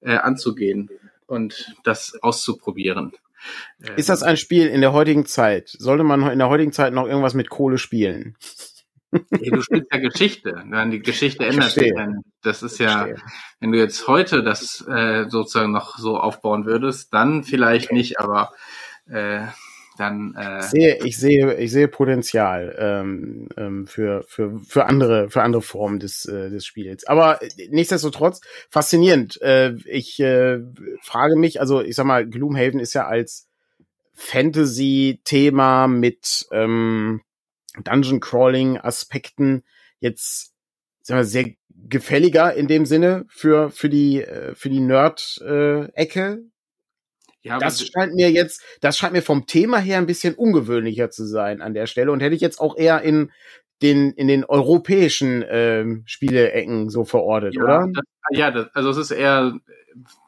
[SPEAKER 1] äh, anzugehen und das auszuprobieren.
[SPEAKER 2] Ist das ein Spiel in der heutigen Zeit? Sollte man in der heutigen Zeit noch irgendwas mit Kohle spielen?
[SPEAKER 1] Hey, du spielst ja Geschichte. Die Geschichte ändert sich. Das ist ja, wenn du jetzt heute das äh, sozusagen noch so aufbauen würdest, dann vielleicht okay. nicht, aber äh, dann. Äh,
[SPEAKER 2] ich sehe, ich sehe, ich sehe Potenzial ähm, ähm, für für für andere für andere Formen des äh, des Spiels. Aber nichtsdestotrotz faszinierend. Äh, ich äh, frage mich, also ich sag mal, Gloomhaven ist ja als Fantasy-Thema mit ähm, Dungeon Crawling Aspekten jetzt sagen wir, sehr gefälliger in dem Sinne für für die äh, für die Nerd äh. Ja, das scheint mir jetzt, das scheint mir vom Thema her ein bisschen ungewöhnlicher zu sein an der Stelle und hätte ich jetzt auch eher in den in den europäischen ähm, Spieleecken so verortet,
[SPEAKER 1] ja,
[SPEAKER 2] oder?
[SPEAKER 1] Das, ja, das, also es ist eher,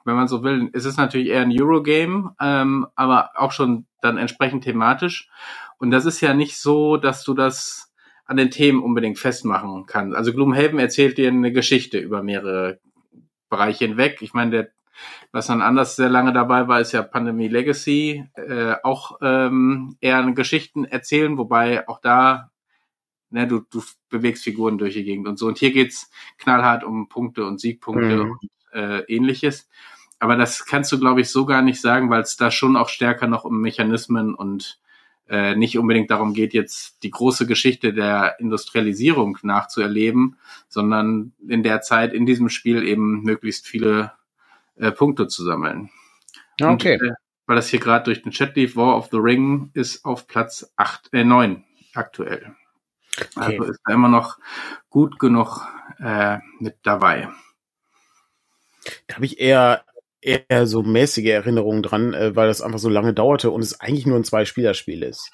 [SPEAKER 1] wenn man so will, es ist natürlich eher ein Eurogame, ähm, aber auch schon dann entsprechend thematisch. Und das ist ja nicht so, dass du das an den Themen unbedingt festmachen kannst. Also Gloomhaven erzählt dir eine Geschichte über mehrere Bereiche hinweg. Ich meine, der, was dann anders sehr lange dabei war, ist ja Pandemie Legacy, äh, auch ähm, eher Geschichten erzählen, wobei auch da ne, du, du bewegst Figuren durch die Gegend und so. Und hier geht's knallhart um Punkte und Siegpunkte mhm. und äh, ähnliches. Aber das kannst du, glaube ich, so gar nicht sagen, weil es da schon auch stärker noch um Mechanismen und äh, nicht unbedingt darum geht, jetzt die große Geschichte der Industrialisierung nachzuerleben, sondern in der Zeit in diesem Spiel eben möglichst viele äh, Punkte zu sammeln.
[SPEAKER 2] Okay. Und, äh,
[SPEAKER 1] weil das hier gerade durch den Chat lief, War of the Ring ist auf Platz acht, äh, neun aktuell. Okay. Also ist da immer noch gut genug äh, mit dabei.
[SPEAKER 2] Da habe ich eher eher so mäßige Erinnerungen dran, äh, weil das einfach so lange dauerte und es eigentlich nur ein Zwei-Spieler-Spiel ist.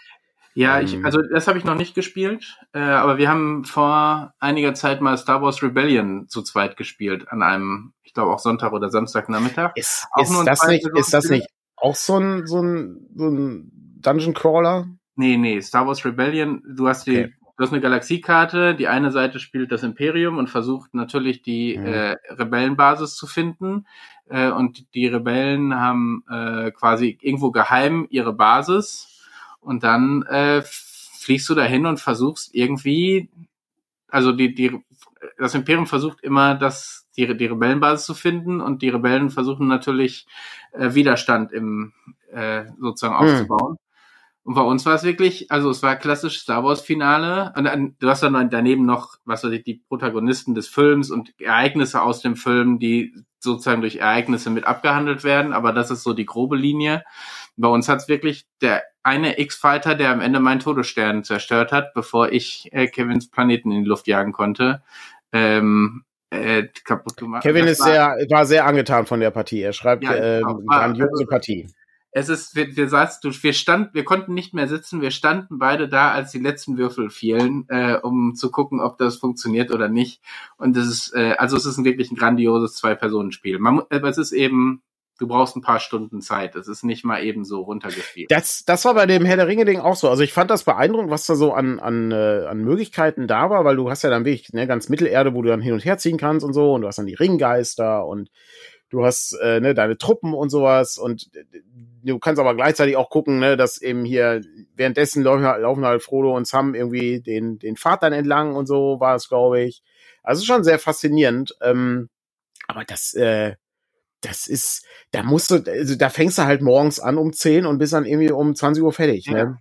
[SPEAKER 1] Ja, ich, ähm. also das habe ich noch nicht gespielt, äh, aber wir haben vor einiger Zeit mal Star Wars Rebellion zu zweit gespielt an einem, ich glaube auch Sonntag oder Samstagnachmittag.
[SPEAKER 2] Ist, auch ist, das, nicht, ist das nicht auch so ein, so ein, so ein Dungeon Crawler?
[SPEAKER 1] Nee, nee, Star Wars Rebellion, du hast die, okay. Du hast eine Galaxiekarte, die eine Seite spielt das Imperium und versucht natürlich die mhm. äh, Rebellenbasis zu finden äh, und die Rebellen haben äh, quasi irgendwo geheim ihre Basis und dann äh, fliegst du dahin und versuchst irgendwie, also die, die, das Imperium versucht immer, das, die, die Rebellenbasis zu finden und die Rebellen versuchen natürlich äh, Widerstand im äh, sozusagen hm. aufzubauen. Und bei uns war es wirklich, also es war klassisch Star Wars Finale. Und dann, du hast dann daneben noch, was weiß ich, die Protagonisten des Films und Ereignisse aus dem Film, die sozusagen durch Ereignisse mit abgehandelt werden. Aber das ist so die grobe Linie. Bei uns hat es wirklich der eine X-Fighter, der am Ende meinen Todesstern zerstört hat, bevor ich äh, Kevins Planeten in die Luft jagen konnte. Ähm,
[SPEAKER 2] äh, kaputt gemacht. Kevin ist sehr, war sehr angetan von der Partie. Er schreibt ja, äh, grandiose also, Partie
[SPEAKER 1] es ist, wir, wir saßen, wir standen, wir konnten nicht mehr sitzen, wir standen beide da, als die letzten Würfel fielen, äh, um zu gucken, ob das funktioniert oder nicht. Und es ist, äh, also es ist wirklich ein grandioses Zwei-Personen-Spiel. Man, aber es ist eben, du brauchst ein paar Stunden Zeit. Es ist nicht mal eben so runtergespielt.
[SPEAKER 2] Das, das war bei dem Herr der Ringe-Ding auch so. Also ich fand das beeindruckend, was da so an, an, äh, an Möglichkeiten da war, weil du hast ja dann wirklich ne, ganz Mittelerde, wo du dann hin und her ziehen kannst und so, und du hast dann die Ringgeister und du hast äh, ne, deine Truppen und sowas und du kannst aber gleichzeitig auch gucken, ne, dass eben hier währenddessen laufen, laufen halt Frodo und Sam irgendwie den, den Pfad dann entlang und so war es, glaube ich. Also schon sehr faszinierend. Ähm, aber das, äh, das ist, da musst du, also da fängst du halt morgens an um 10 und bist dann irgendwie um 20 Uhr fertig, ne?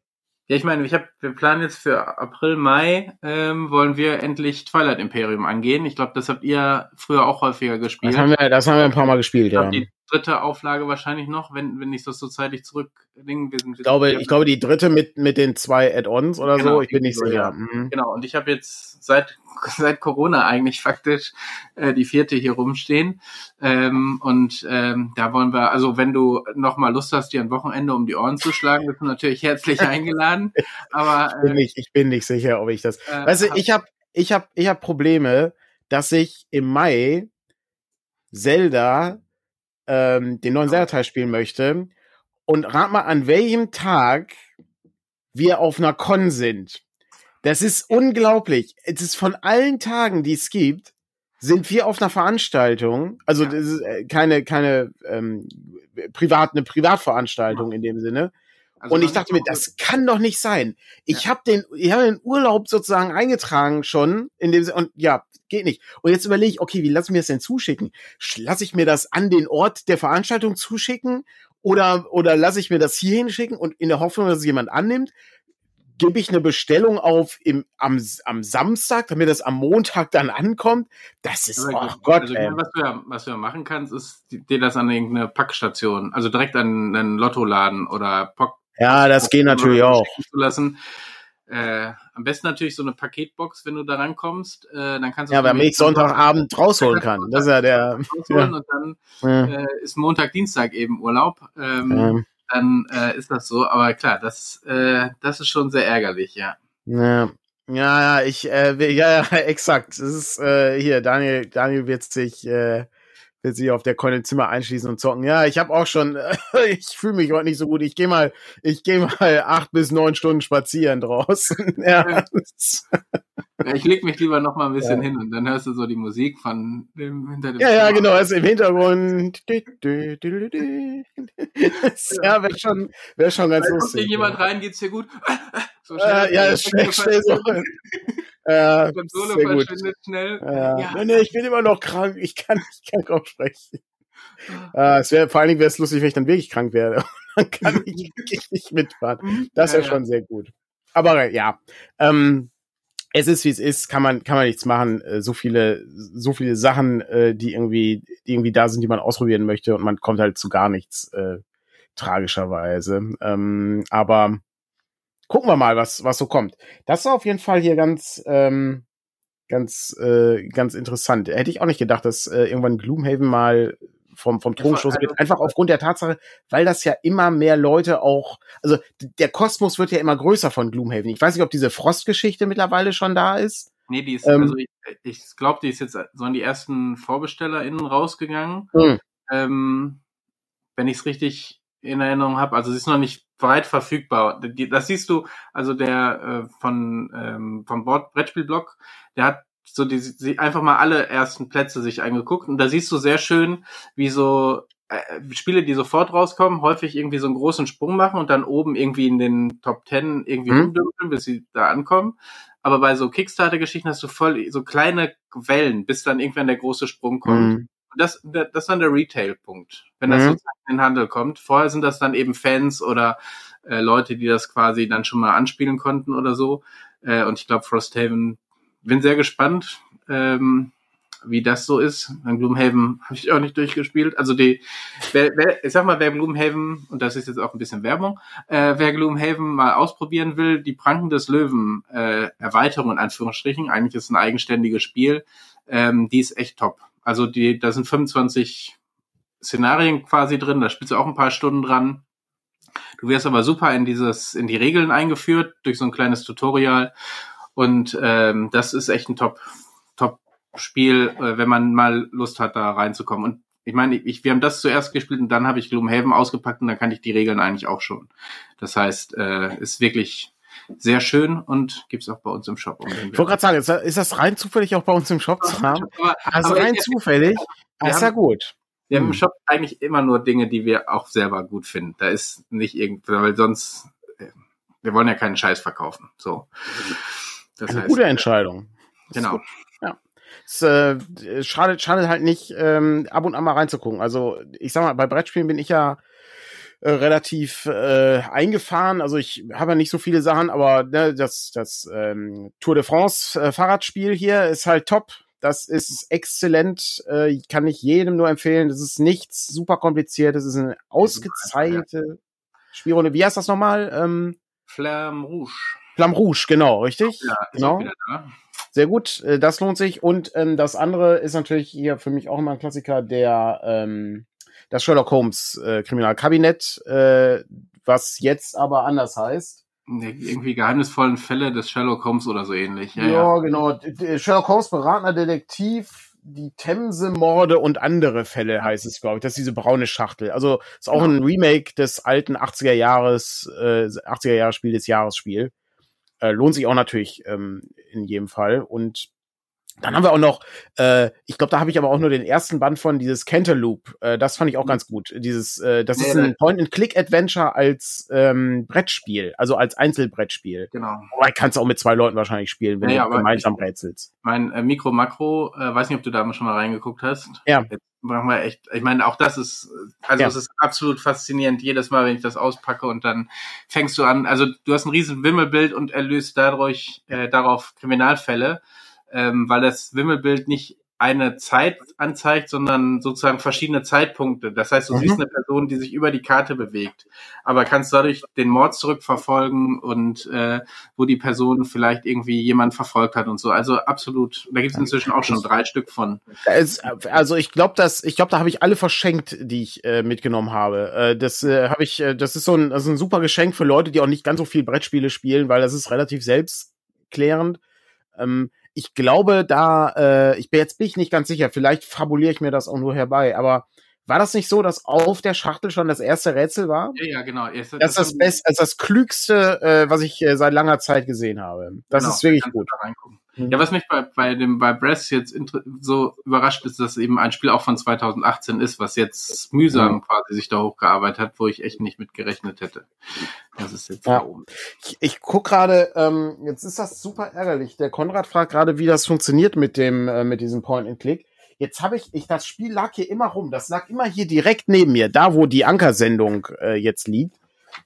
[SPEAKER 1] Ja, ich meine, ich hab, wir planen jetzt für April, Mai, ähm, wollen wir endlich Twilight Imperium angehen. Ich glaube, das habt ihr früher auch häufiger gespielt.
[SPEAKER 2] Das haben wir, das haben wir ein paar Mal gespielt, ja.
[SPEAKER 1] Die dritte Auflage wahrscheinlich noch, wenn, wenn ich das so zeitlich zurücklegen.
[SPEAKER 2] Ich glaube, ich glaube, die dritte mit, mit den zwei Add-ons oder genau, so, ich bin nicht sicher. Ja.
[SPEAKER 1] Mhm. Genau, und ich habe jetzt seit, seit Corona eigentlich faktisch äh, die vierte hier rumstehen. Ähm, und ähm, da wollen wir, also wenn du noch mal Lust hast, dir ein Wochenende um die Ohren zu schlagen, bist du natürlich herzlich eingeladen. Aber
[SPEAKER 2] ich bin, äh, nicht, ich bin nicht sicher, ob ich das. Äh, weißt du, ich habe ich hab, ich hab Probleme, dass ich im Mai Zelda ähm, den neuen Zelda-Teil spielen möchte. Und rat mal, an welchem Tag wir auf einer Con sind. Das ist unglaublich. Es ist von allen Tagen, die es gibt, sind wir auf einer Veranstaltung, also das ist äh, keine keine ähm, privat eine Privatveranstaltung in dem Sinne. Also und ich dachte mir, das kann doch nicht sein. Ich ja. habe den ich habe den Urlaub sozusagen eingetragen schon in dem und ja, geht nicht. Und jetzt überlege ich, okay, wie lasse ich mir das denn zuschicken? Lasse ich mir das an den Ort der Veranstaltung zuschicken oder oder lasse ich mir das hier hinschicken und in der Hoffnung, dass es jemand annimmt? Gebe ich eine Bestellung auf im, am, am Samstag, damit das am Montag dann ankommt? Das ist, oh also, Gott. Also.
[SPEAKER 1] Was, du ja, was du ja machen kannst, ist dir das an irgendeine Packstation, also direkt an einen Lottoladen oder Pock
[SPEAKER 2] ja, das geht natürlich auch.
[SPEAKER 1] Lassen. Äh, am besten natürlich so eine Paketbox, wenn du da rankommst. Äh, dann kannst du
[SPEAKER 2] ja, damit ich Sonntagabend rausholen kann. Das ist ja der.
[SPEAKER 1] Ja. Und dann ja. äh, ist Montag, Dienstag eben Urlaub. Ähm, ja. Dann äh, ist das so. Aber klar, das, äh, das ist schon sehr ärgerlich, ja.
[SPEAKER 2] Ja. Ja, ja, ich, äh, ja, ja, exakt. Das ist hier, Daniel, Daniel wird sich will sich auf der Coin im Zimmer einschließen und zocken. Ja, ich habe auch schon, ich fühle mich heute nicht so gut. Ich gehe mal, ich gehe mal acht bis neun Stunden spazieren draußen. ja.
[SPEAKER 1] ja ich leg mich lieber noch mal ein bisschen ja. hin und dann hörst du so die Musik von dem
[SPEAKER 2] hinter dem. Ja, ja, genau, also im Hintergrund. ja, wäre schon, wäre schon ganz Weil lustig.
[SPEAKER 1] Kommt jemand rein, geht's dir gut?
[SPEAKER 2] So schnell. Äh, ja, ist schnell, schnell so.
[SPEAKER 1] Äh, Konsole verschwindet schnell.
[SPEAKER 2] Ja. ja. Nee, nee, ich bin immer noch krank. Ich kann, ich kann kaum sprechen. äh, es wäre, vor allen Dingen wäre es lustig, wenn ich dann wirklich krank werde. dann kann ich wirklich nicht mitfahren. Mhm. Das wäre ja, schon sehr gut. Aber ja, ähm, es ist wie es ist, kann man kann man nichts machen. Äh, so viele so viele Sachen, äh, die irgendwie die irgendwie da sind, die man ausprobieren möchte und man kommt halt zu gar nichts äh, tragischerweise. Ähm, aber gucken wir mal, was, was so kommt. Das ist auf jeden Fall hier ganz, ähm, ganz, äh, ganz interessant. Hätte ich auch nicht gedacht, dass äh, irgendwann Gloomhaven mal vom, vom Thron stoßen wird. Einfach aufgrund der Tatsache, weil das ja immer mehr Leute auch, also der Kosmos wird ja immer größer von Gloomhaven. Ich weiß nicht, ob diese Frostgeschichte mittlerweile schon da ist.
[SPEAKER 1] Nee, die ist, ähm, also ich, ich glaube, die ist jetzt so an die ersten VorbestellerInnen rausgegangen. Mhm. Ähm, wenn ich es richtig in Erinnerung habe. Also sie ist noch nicht weit verfügbar. Das siehst du, also der äh, von ähm, vom Brettspielblog, der hat so die, die einfach mal alle ersten Plätze sich angeguckt und da siehst du sehr schön, wie so äh, Spiele, die sofort rauskommen, häufig irgendwie so einen großen Sprung machen und dann oben irgendwie in den Top Ten irgendwie mhm. rumdümpeln, bis sie da ankommen. Aber bei so Kickstarter-Geschichten hast du voll so kleine Wellen, bis dann irgendwann der große Sprung kommt. Mhm. Das, das ist dann der Retail-Punkt, wenn das mhm. sozusagen in den Handel kommt. Vorher sind das dann eben Fans oder äh, Leute, die das quasi dann schon mal anspielen konnten oder so. Äh, und ich glaube, Frosthaven, bin sehr gespannt, ähm, wie das so ist. An Gloomhaven habe ich auch nicht durchgespielt. Also die, wer, wer, ich sag mal, wer Gloomhaven, und das ist jetzt auch ein bisschen Werbung, äh, wer Gloomhaven mal ausprobieren will, die Pranken des Löwen äh, Erweiterung in Anführungsstrichen, eigentlich ist es ein eigenständiges Spiel, ähm, die ist echt top. Also die, da sind 25 Szenarien quasi drin, da spielst du auch ein paar Stunden dran. Du wirst aber super in dieses, in die Regeln eingeführt durch so ein kleines Tutorial. Und ähm, das ist echt ein Top, Top-Spiel, äh, wenn man mal Lust hat, da reinzukommen. Und ich meine, ich, wir haben das zuerst gespielt und dann habe ich Gloomhaven ausgepackt und dann kannte ich die Regeln eigentlich auch schon. Das heißt, äh, ist wirklich sehr schön und gibt's auch bei uns im Shop.
[SPEAKER 2] Ich wollte gerade sagen, ist das, ist das rein zufällig auch bei uns im Shop zu haben? Also rein zufällig? Das ist ja gut.
[SPEAKER 1] Wir haben im hm. Shop eigentlich immer nur Dinge, die wir auch selber gut finden. Da ist nicht irgendwie, weil sonst, äh, wir wollen ja keinen Scheiß verkaufen. So.
[SPEAKER 2] Das Eine heißt, gute Entscheidung.
[SPEAKER 1] Genau.
[SPEAKER 2] Ja. Es äh, schadet, schadet halt nicht, ähm, ab und an mal reinzugucken. Also ich sag mal, bei Brettspielen bin ich ja äh, relativ äh, eingefahren. Also ich habe ja nicht so viele Sachen, aber ne, das, das ähm, Tour de France äh, Fahrradspiel hier ist halt top. Das ist exzellent, äh, kann ich jedem nur empfehlen. Das ist nichts super kompliziert. Das ist eine ausgezeichnete Spielrunde. Wie heißt das nochmal? Ähm,
[SPEAKER 1] Flamme Rouge.
[SPEAKER 2] Flamme Rouge, genau, richtig? Ja, genau. Sehr gut, äh, das lohnt sich. Und ähm, das andere ist natürlich hier für mich auch immer ein Klassiker, der ähm, das Sherlock Holmes äh, Kriminalkabinett, äh, was jetzt aber anders heißt.
[SPEAKER 1] Irgendwie geheimnisvollen Fälle des Sherlock Holmes oder so ähnlich.
[SPEAKER 2] Ja, ja, ja. genau. Sherlock Holmes beratender Detektiv, die Themse-Morde und andere Fälle heißt es, glaube ich. Das ist diese braune Schachtel. Also ist auch ein Remake des alten 80er Jahres, äh, 80er Jahres Spiel des Jahres Spiel. Äh, lohnt sich auch natürlich ähm, in jedem Fall. Und dann haben wir auch noch, äh, ich glaube, da habe ich aber auch nur den ersten Band von dieses Cantaloupe. Äh, das fand ich auch mhm. ganz gut. Dieses, äh, das ist ein Point-and-Click-Adventure als ähm, Brettspiel, also als Einzelbrettspiel.
[SPEAKER 1] Genau.
[SPEAKER 2] Wobei kannst du auch mit zwei Leuten wahrscheinlich spielen, wenn ja, du gemeinsam rätselst.
[SPEAKER 1] Mein äh, Mikro-Makro, äh, weiß nicht, ob du da schon mal reingeguckt hast.
[SPEAKER 2] Ja.
[SPEAKER 1] Jetzt machen wir echt, ich meine, auch das ist, also ja. es ist absolut faszinierend, jedes Mal, wenn ich das auspacke und dann fängst du an, also du hast ein riesen Wimmelbild und erlöst dadurch, äh, darauf Kriminalfälle ähm, weil das Wimmelbild nicht eine Zeit anzeigt, sondern sozusagen verschiedene Zeitpunkte. Das heißt, du mhm. siehst eine Person, die sich über die Karte bewegt, aber kannst dadurch den Mord zurückverfolgen und äh, wo die Person vielleicht irgendwie jemand verfolgt hat und so. Also absolut, da gibt es inzwischen auch schon drei Stück von.
[SPEAKER 2] Ist, also ich glaube, dass ich glaube, da habe ich alle verschenkt, die ich äh, mitgenommen habe. Äh, das äh, habe ich, äh, das ist so ein, also ein super Geschenk für Leute, die auch nicht ganz so viel Brettspiele spielen, weil das ist relativ selbstklärend. Ähm, ich glaube, da, äh, ich bin jetzt bin ich nicht ganz sicher, vielleicht fabuliere ich mir das auch nur herbei, aber war das nicht so, dass auf der Schachtel schon das erste Rätsel war?
[SPEAKER 1] Ja, ja, genau. Das,
[SPEAKER 2] das ist das Beste, also das Klügste, äh, was ich äh, seit langer Zeit gesehen habe. Das genau, ist wirklich gut.
[SPEAKER 1] Ja, was mich bei, bei dem bei Breast jetzt so überrascht ist, dass eben ein Spiel auch von 2018 ist, was jetzt mühsam mhm. quasi sich da hochgearbeitet hat, wo ich echt nicht mit gerechnet hätte. Das ist jetzt ja. da oben.
[SPEAKER 2] Ich, ich guck gerade, ähm, jetzt ist das super ärgerlich. Der Konrad fragt gerade, wie das funktioniert mit dem äh, mit diesem Point and Click. Jetzt habe ich, ich, das Spiel lag hier immer rum. Das lag immer hier direkt neben mir, da wo die Ankersendung äh, jetzt liegt.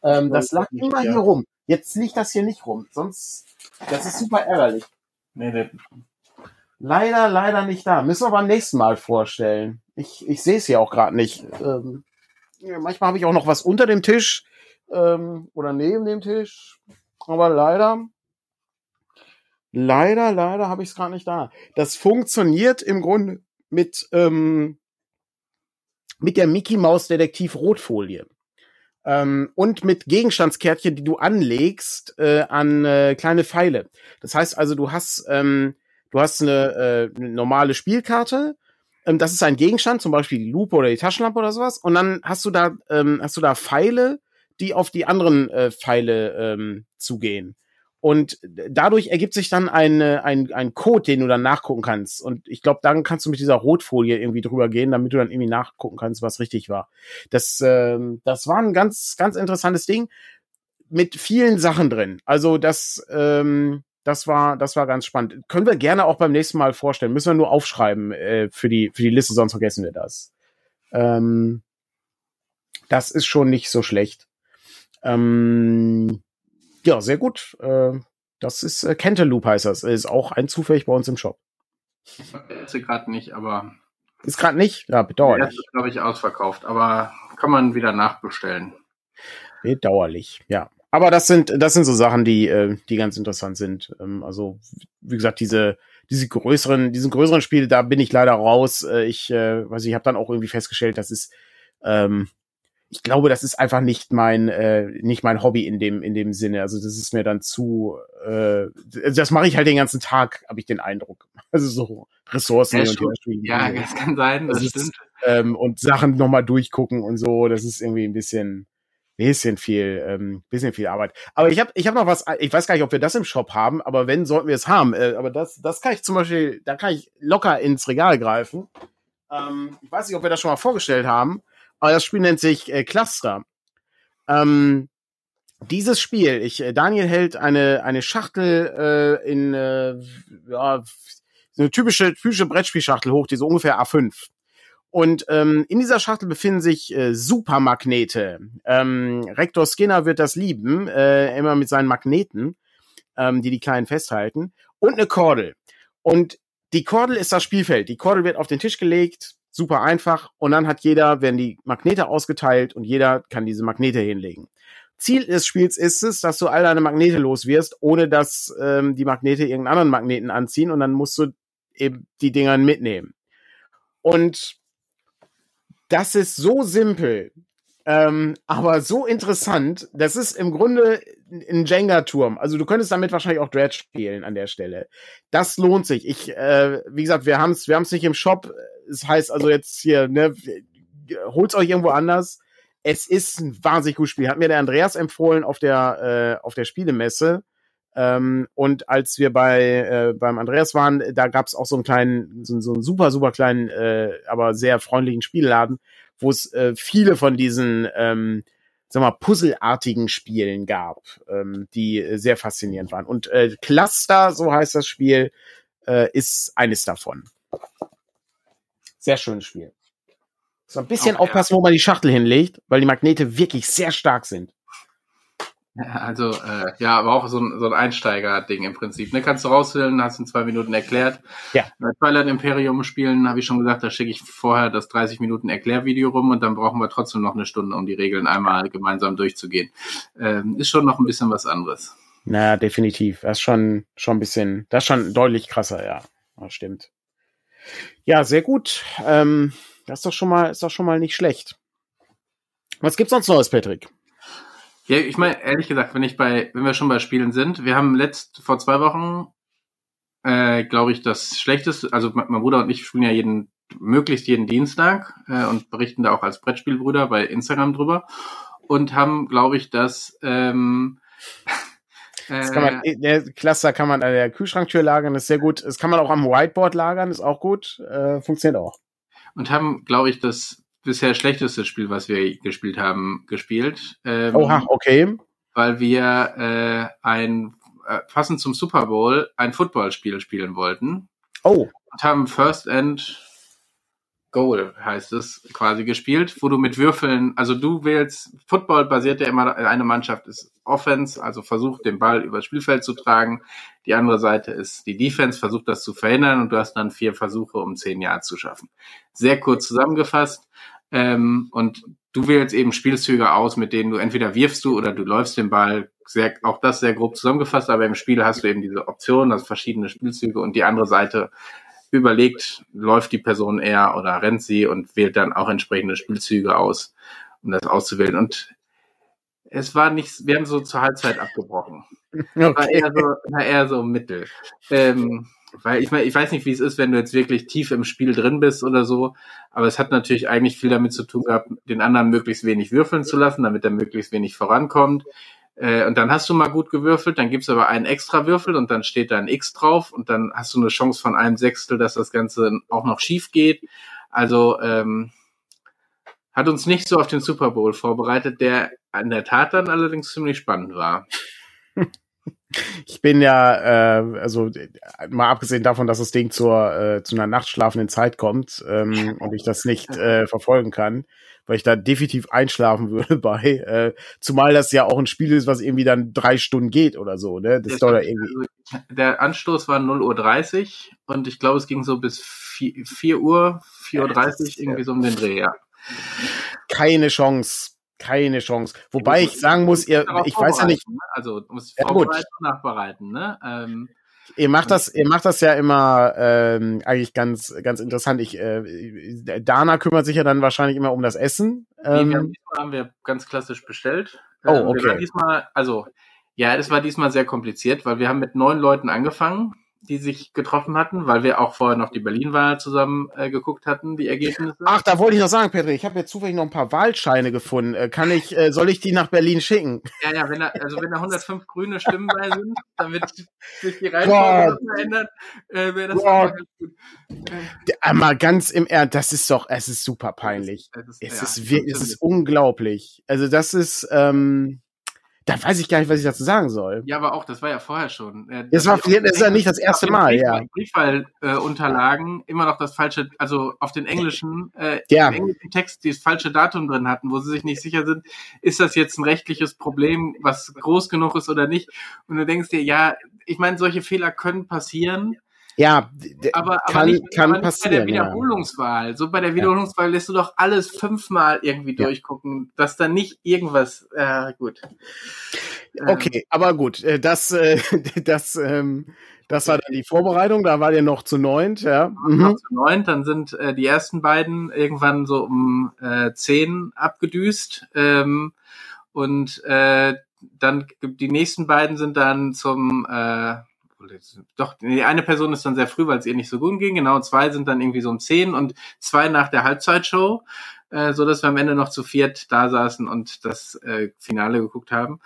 [SPEAKER 2] Ähm, das lag immer hier rum. Jetzt liegt das hier nicht rum. Sonst, das ist super ärgerlich. Nee, nee. Leider, leider nicht da. Müssen wir beim nächsten Mal vorstellen. Ich, ich sehe es hier auch gerade nicht. Ähm, manchmal habe ich auch noch was unter dem Tisch ähm, oder neben dem Tisch. Aber leider, leider, leider habe ich es gerade nicht da. Das funktioniert im Grunde mit, ähm, mit der Mickey Maus Detektiv Rotfolie. Ähm, und mit Gegenstandskärtchen, die du anlegst äh, an äh, kleine Pfeile. Das heißt also, du hast, ähm, du hast eine, äh, eine normale Spielkarte, ähm, das ist ein Gegenstand, zum Beispiel die Lupe oder die Taschenlampe oder sowas, und dann hast du da, ähm, hast du da Pfeile, die auf die anderen äh, Pfeile ähm, zugehen. Und dadurch ergibt sich dann ein, ein, ein Code, den du dann nachgucken kannst. Und ich glaube, dann kannst du mit dieser Rotfolie irgendwie drüber gehen, damit du dann irgendwie nachgucken kannst, was richtig war. Das, ähm, das war ein ganz, ganz interessantes Ding mit vielen Sachen drin. Also das, ähm, das war, das war ganz spannend. Können wir gerne auch beim nächsten Mal vorstellen. Müssen wir nur aufschreiben äh, für die für die Liste, sonst vergessen wir das. Ähm, das ist schon nicht so schlecht. Ähm, ja, sehr gut. Äh, das ist äh, Cantaloupe heißt das. Ist auch ein zufällig bei uns im Shop.
[SPEAKER 1] Ist gerade nicht, aber.
[SPEAKER 2] Ist gerade nicht? Ja, bedauerlich.
[SPEAKER 1] ist, glaube ich, ausverkauft, aber kann man wieder nachbestellen.
[SPEAKER 2] Bedauerlich, ja. Aber das sind, das sind so Sachen, die, äh, die ganz interessant sind. Ähm, also, wie gesagt, diese, diese größeren, diesen größeren Spiele, da bin ich leider raus. Äh, ich, äh, weiß ich, habe dann auch irgendwie festgestellt, das ist, ähm, ich glaube, das ist einfach nicht mein äh, nicht mein Hobby in dem in dem Sinne. Also das ist mir dann zu äh, das mache ich halt den ganzen Tag, habe ich den Eindruck. Also so Ressourcen
[SPEAKER 1] ja, und Ja, das kann sein, das, das stimmt. Ist,
[SPEAKER 2] ähm, und Sachen nochmal durchgucken und so, das ist irgendwie ein bisschen bisschen viel ähm, bisschen viel Arbeit. Aber ich habe ich habe noch was, ich weiß gar nicht, ob wir das im Shop haben, aber wenn sollten wir es haben. Äh, aber das das kann ich zum Beispiel, da kann ich locker ins Regal greifen. Ähm, ich weiß nicht, ob wir das schon mal vorgestellt haben. Aber das Spiel nennt sich äh, Cluster. Ähm, dieses Spiel, ich, äh, Daniel hält eine, eine Schachtel äh, in äh, ja, eine typische, typische Brettspielschachtel hoch, die so ungefähr A5. Und ähm, in dieser Schachtel befinden sich äh, Supermagnete. Ähm, Rektor Skinner wird das lieben, äh, immer mit seinen Magneten, ähm, die die Kleinen festhalten. Und eine Kordel. Und die Kordel ist das Spielfeld. Die Kordel wird auf den Tisch gelegt, super einfach. Und dann hat jeder, werden die Magnete ausgeteilt und jeder kann diese Magnete hinlegen. Ziel des Spiels ist es, dass du all deine Magnete los wirst, ohne dass ähm, die Magnete irgendeinen anderen Magneten anziehen und dann musst du eben die Dinger mitnehmen. Und das ist so simpel, ähm, aber so interessant. Das ist im Grunde ein Jenga-Turm. Also du könntest damit wahrscheinlich auch Dredge spielen an der Stelle. Das lohnt sich. Ich, äh, wie gesagt, wir haben es wir haben's nicht im Shop. Es das heißt also jetzt hier, ne, holt's euch irgendwo anders es ist ein wahnsinnig gutes Spiel. Hat mir der Andreas empfohlen auf der, äh, auf der Spielemesse. Ähm, und als wir bei äh, beim Andreas waren, da gab es auch so einen kleinen, so, so einen super, super kleinen, äh, aber sehr freundlichen Spielladen, wo es äh, viele von diesen, ähm, sag mal, puzzelartigen Spielen gab, ähm, die sehr faszinierend waren. Und äh, Cluster, so heißt das Spiel, äh, ist eines davon. Sehr schönes Spiel. So ein bisschen okay, aufpassen, wo man die Schachtel hinlegt, weil die Magnete wirklich sehr stark sind.
[SPEAKER 1] Also, äh, ja, aber auch so ein, so ein Einsteiger-Ding im Prinzip. Ne? Kannst du rausholen, hast in zwei Minuten erklärt. Ja. Bei Twilight Imperium spielen, habe ich schon gesagt, da schicke ich vorher das 30 Minuten Erklärvideo rum und dann brauchen wir trotzdem noch eine Stunde, um die Regeln einmal gemeinsam durchzugehen. Ähm, ist schon noch ein bisschen was anderes.
[SPEAKER 2] Na, definitiv. Das ist schon, schon ein bisschen, das ist schon deutlich krasser, ja. Das stimmt. Ja, sehr gut. Ähm, das ist doch schon mal, ist doch schon mal nicht schlecht. Was gibt's sonst Neues, Patrick?
[SPEAKER 1] Ja, ich meine, ehrlich gesagt, wenn ich bei, wenn wir schon bei Spielen sind, wir haben letzt, vor zwei Wochen, äh, glaube ich, das Schlechteste, also mein, Bruder und ich spielen ja jeden, möglichst jeden Dienstag äh, und berichten da auch als Brettspielbrüder bei Instagram drüber und haben, glaube ich, das, ähm,
[SPEAKER 2] das kann man, äh, der Cluster kann man an der Kühlschranktür lagern, ist sehr gut. Das kann man auch am Whiteboard lagern, ist auch gut. Äh, funktioniert auch
[SPEAKER 1] und haben, glaube ich, das bisher schlechteste Spiel, was wir gespielt haben, gespielt.
[SPEAKER 2] Ähm, Oha, okay.
[SPEAKER 1] Weil wir äh, ein, äh, passend zum Super Bowl, ein Footballspiel spielen wollten.
[SPEAKER 2] Oh.
[SPEAKER 1] Und haben First End Goal heißt es quasi gespielt, wo du mit Würfeln, also du wählst, Football basiert ja immer, eine Mannschaft ist Offense, also versucht den Ball übers Spielfeld zu tragen. Die andere Seite ist die Defense, versucht das zu verhindern und du hast dann vier Versuche, um zehn Yards zu schaffen. Sehr kurz zusammengefasst. Ähm, und du wählst eben Spielzüge aus, mit denen du entweder wirfst du oder du läufst den Ball. Sehr, auch das sehr grob zusammengefasst, aber im Spiel hast du eben diese Optionen, also verschiedene Spielzüge und die andere Seite überlegt, läuft die Person eher oder rennt sie und wählt dann auch entsprechende Spielzüge aus, um das auszuwählen. Und es war nicht, wir haben so zur Halbzeit abgebrochen. Okay. War eher so, war eher so mittel. Ähm, weil ich meine, ich weiß nicht, wie es ist, wenn du jetzt wirklich tief im Spiel drin bist oder so, aber es hat natürlich eigentlich viel damit zu tun gehabt, den anderen möglichst wenig würfeln zu lassen, damit er möglichst wenig vorankommt. Äh, und dann hast du mal gut gewürfelt, dann gibt's aber einen extra Würfel und dann steht da ein X drauf und dann hast du eine Chance von einem Sechstel, dass das Ganze auch noch schief geht. Also ähm, hat uns nicht so auf den Super Bowl vorbereitet, der in der Tat dann allerdings ziemlich spannend war.
[SPEAKER 2] Ich bin ja, äh, also mal abgesehen davon, dass das Ding zur äh, zu einer nachtschlafenden Zeit kommt ähm, und ich das nicht äh, verfolgen kann, weil ich da definitiv einschlafen würde bei. Äh, zumal das ja auch ein Spiel ist, was irgendwie dann drei Stunden geht oder so, ne? Das ja irgendwie.
[SPEAKER 1] Also, der Anstoß war 0.30 Uhr und ich glaube, es ging so bis 4, 4 Uhr, 4.30 Uhr, irgendwie so um den Dreh, ja.
[SPEAKER 2] Keine Chance. Keine Chance. Wobei ich sagen muss, ihr, ich weiß ja nicht.
[SPEAKER 1] Ne? Also, musst ja, vorbereiten und nachbereiten, ne? Ähm,
[SPEAKER 2] Ihr macht das, ihr macht das ja immer ähm, eigentlich ganz, ganz interessant. Ich, äh, Dana kümmert sich ja dann wahrscheinlich immer um das Essen.
[SPEAKER 1] Ähm, nee, wir haben, diesmal haben wir ganz klassisch bestellt.
[SPEAKER 2] Oh, ähm, okay.
[SPEAKER 1] diesmal, also ja, das war diesmal sehr kompliziert, weil wir haben mit neun Leuten angefangen die sich getroffen hatten, weil wir auch vorher noch die Berlin-Wahl zusammen äh, geguckt hatten, die Ergebnisse.
[SPEAKER 2] Ach, da wollte ich noch sagen, Petri, ich habe jetzt zufällig noch ein paar Wahlscheine gefunden. Äh, kann ich, äh, soll ich die nach Berlin schicken?
[SPEAKER 1] Ja, ja, wenn da, also wenn da 105 grüne Stimmen bei sind, damit sich die Reihenfolge verändert, äh, wäre das ganz gut.
[SPEAKER 2] Äh, mal ganz im Ernst, das ist doch, es ist super peinlich. Es ist, es ist, ja, es ist, es ist unglaublich. Also das ist, ähm, da weiß ich gar nicht, was ich dazu sagen soll.
[SPEAKER 1] Ja, aber auch, das war ja vorher schon.
[SPEAKER 2] Äh, das, das war, das ist ja nicht das erste Mal, ja.
[SPEAKER 1] Briefwahlunterlagen äh, immer noch das falsche, also auf den englischen, äh, ja. englischen Text die das falsche Datum drin hatten, wo sie sich nicht sicher sind, ist das jetzt ein rechtliches Problem, was groß genug ist oder nicht? Und du denkst dir, ja, ich meine, solche Fehler können passieren.
[SPEAKER 2] Ja,
[SPEAKER 1] aber, aber kann, nicht, kann aber passieren. Bei der Wiederholungswahl. Ja. So bei der Wiederholungswahl lässt du doch alles fünfmal irgendwie ja. durchgucken, dass da nicht irgendwas. Äh, gut.
[SPEAKER 2] Okay, ähm. aber gut, äh, das, äh, das, ähm, das war dann die Vorbereitung. Da war der noch zu neunt, ja.
[SPEAKER 1] Mhm. Noch zu neunt, dann sind äh, die ersten beiden irgendwann so um äh, zehn abgedüst ähm, und äh, dann die nächsten beiden sind dann zum äh, doch, die eine Person ist dann sehr früh, weil es ihr nicht so gut ging. Genau, zwei sind dann irgendwie so um zehn und zwei nach der Halbzeitshow äh, so dass wir am Ende noch zu viert da saßen und das äh, Finale geguckt haben.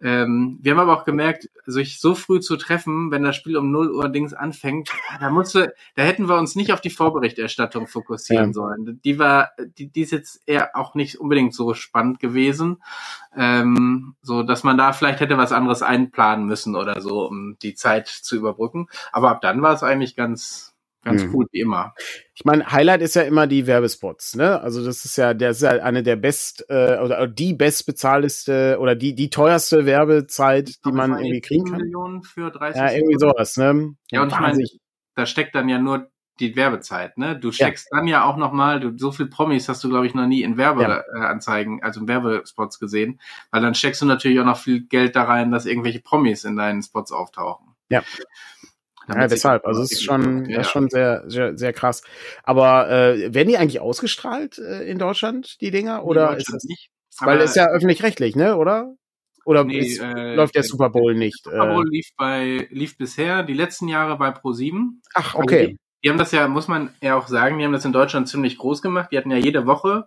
[SPEAKER 1] Ähm, wir haben aber auch gemerkt, sich so früh zu treffen, wenn das Spiel um 0 Uhr Dings anfängt, da musste, da hätten wir uns nicht auf die Vorberichterstattung fokussieren ja. sollen. Die war, die, die ist jetzt eher auch nicht unbedingt so spannend gewesen, ähm, so dass man da vielleicht hätte was anderes einplanen müssen oder so, um die Zeit zu überbrücken. Aber ab dann war es eigentlich ganz Ganz mhm. cool, wie immer.
[SPEAKER 2] Ich meine, Highlight ist ja immer die Werbespots, ne? Also das ist ja, der ist ja eine der best äh, oder die bestbezahlteste oder die die teuerste Werbezeit, die man irgendwie kriegen kann.
[SPEAKER 1] Millionen für 30
[SPEAKER 2] ja, irgendwie sowas, ne?
[SPEAKER 1] Ja, und ich meine, da steckt dann ja nur die Werbezeit, ne? Du steckst ja. dann ja auch noch mal, du, so viel Promis hast du glaube ich noch nie in Werbeanzeigen, ja. also in Werbespots gesehen, weil dann steckst du natürlich auch noch viel Geld da rein, dass irgendwelche Promis in deinen Spots auftauchen.
[SPEAKER 2] Ja. Ja, deshalb. Also es ist schon, ja. ist schon sehr, sehr, sehr krass. Aber äh, werden die eigentlich ausgestrahlt äh, in Deutschland, die Dinger? Oder ist das nicht? Weil es ist ja öffentlich-rechtlich, ne? Oder? Oder nee, ist, äh, läuft der Super Bowl nicht?
[SPEAKER 1] Super Bowl lief bei lief bisher die letzten Jahre bei Pro7.
[SPEAKER 2] Ach, okay. Also
[SPEAKER 1] die, die, haben das ja, muss man ja auch sagen, die haben das in Deutschland ziemlich groß gemacht. Die hatten ja jede Woche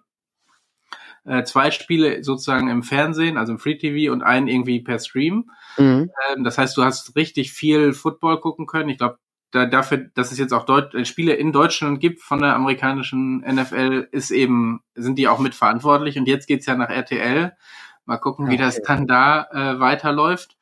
[SPEAKER 1] äh, zwei Spiele sozusagen im Fernsehen, also im Free TV und einen irgendwie per Stream. Mhm. Ähm, das heißt, du hast richtig viel Football gucken können. Ich glaube, da, dafür, dass es jetzt auch Deut äh, Spiele in Deutschland gibt von der amerikanischen NFL, ist eben, sind die auch mitverantwortlich. Und jetzt geht's ja nach RTL. Mal gucken, wie das dann da äh, weiterläuft.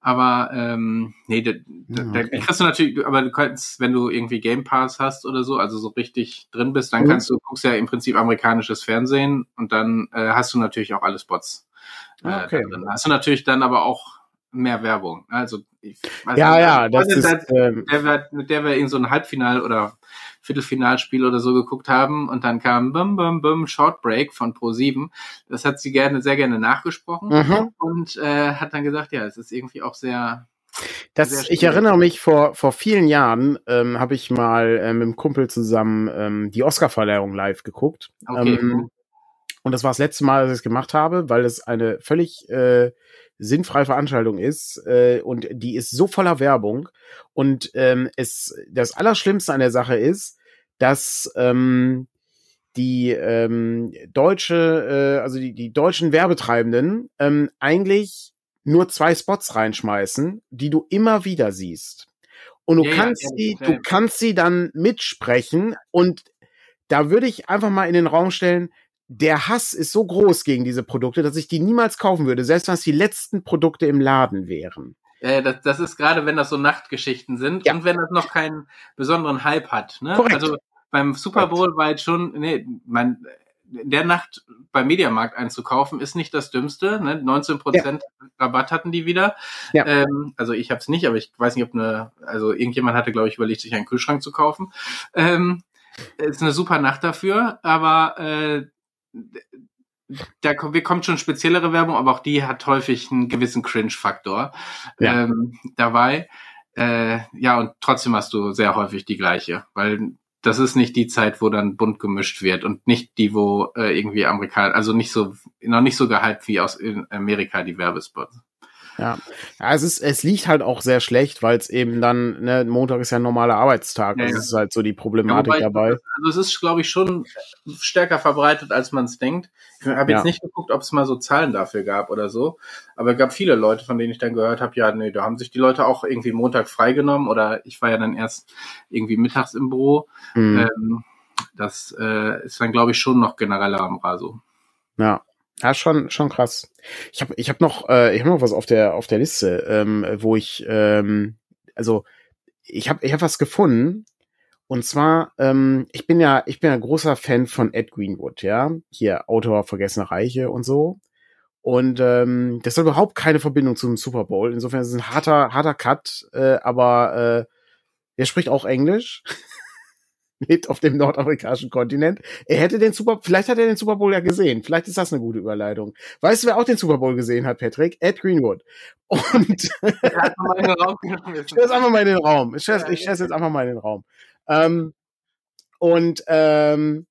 [SPEAKER 1] Aber ähm, nee, da, da, okay. da kriegst du natürlich, aber du kannst, wenn du irgendwie Game Pass hast oder so, also so richtig drin bist, dann mhm. kannst du, guckst ja im Prinzip amerikanisches Fernsehen und dann äh, hast du natürlich auch alle Spots. Äh, ah, okay. Dann hast du natürlich dann aber auch mehr Werbung. Also
[SPEAKER 2] ich weiß ja, nicht, ja, das ist,
[SPEAKER 1] Zeit, ähm, der wir, mit der wir in so ein Halbfinal oder Viertelfinalspiel oder so geguckt haben und dann kam Bum Bum Bum Short Break von Pro7. Das hat sie gerne sehr gerne nachgesprochen mhm. und äh, hat dann gesagt, ja, es ist irgendwie auch sehr
[SPEAKER 2] das, ich erinnere mich, vor, vor vielen Jahren ähm, habe ich mal äh, mit einem Kumpel zusammen ähm, die Oscar-Verleihung live geguckt. Okay. Ähm, und das war das letzte Mal, dass ich es gemacht habe, weil es eine völlig äh, sinnfreie Veranstaltung ist äh, und die ist so voller Werbung und ähm, es das Allerschlimmste an der Sache ist, dass ähm, die ähm, deutsche, äh, also die, die deutschen Werbetreibenden ähm, eigentlich nur zwei Spots reinschmeißen, die du immer wieder siehst. Und du ja, kannst ja, sie, du kannst sie dann mitsprechen und da würde ich einfach mal in den Raum stellen, der Hass ist so groß gegen diese Produkte, dass ich die niemals kaufen würde, selbst wenn es die letzten Produkte im Laden wären.
[SPEAKER 1] Ja, das, das ist gerade, wenn das so Nachtgeschichten sind ja. und wenn das noch keinen besonderen Hype hat. Ne? Korrekt. Also beim Super Bowl war jetzt schon, nee, man, in der Nacht beim Mediamarkt einzukaufen, ist nicht das Dümmste. Ne? 19 Prozent ja. Rabatt hatten die wieder. Ja. Ähm, also ich habe es nicht, aber ich weiß nicht, ob eine, also irgendjemand hatte, glaube ich, überlegt, sich einen Kühlschrank zu kaufen. Ähm, ist eine super Nacht dafür, aber äh, da kommt schon speziellere Werbung, aber auch die hat häufig einen gewissen Cringe-Faktor ja. ähm, dabei. Äh, ja, und trotzdem hast du sehr häufig die gleiche, weil das ist nicht die Zeit, wo dann bunt gemischt wird und nicht die, wo äh, irgendwie Amerikaner, also nicht so, noch nicht so gehypt wie aus Amerika die Werbespots.
[SPEAKER 2] Ja. ja, es ist, es liegt halt auch sehr schlecht, weil es eben dann, ne, Montag ist ja ein normaler Arbeitstag. Ja, das ja. ist halt so die Problematik ja, dabei.
[SPEAKER 1] Also es ist, glaube ich, schon stärker verbreitet, als man es denkt. Ich habe jetzt nicht geguckt, ob es mal so Zahlen dafür gab oder so. Aber es gab viele Leute, von denen ich dann gehört habe, ja, nee, da haben sich die Leute auch irgendwie Montag freigenommen oder ich war ja dann erst irgendwie mittags im Büro. Mhm. Ähm, das äh, ist dann, glaube ich, schon noch genereller am Raso.
[SPEAKER 2] Ja. Ja, schon, schon krass. Ich habe ich hab noch, äh, ich hab noch was auf der, auf der Liste, ähm, wo ich, ähm, also ich habe ich hab was gefunden. Und zwar, ähm, ich bin ja, ich bin ja großer Fan von Ed Greenwood, ja. Hier, Autor Vergessene Reiche und so. Und ähm, das hat überhaupt keine Verbindung zum Super Bowl. Insofern ist es ein harter, harter Cut, äh, aber äh, er spricht auch Englisch. mit auf dem nordamerikanischen Kontinent. Er hätte den Super, vielleicht hat er den Super Bowl ja gesehen. Vielleicht ist das eine gute Überleitung. Weißt du, wer auch den Super Bowl gesehen hat, Patrick? Ed Greenwood. Und ich stelle es einfach mal in den Raum. Ich stelle es jetzt einfach mal in den Raum. Ähm, und ähm,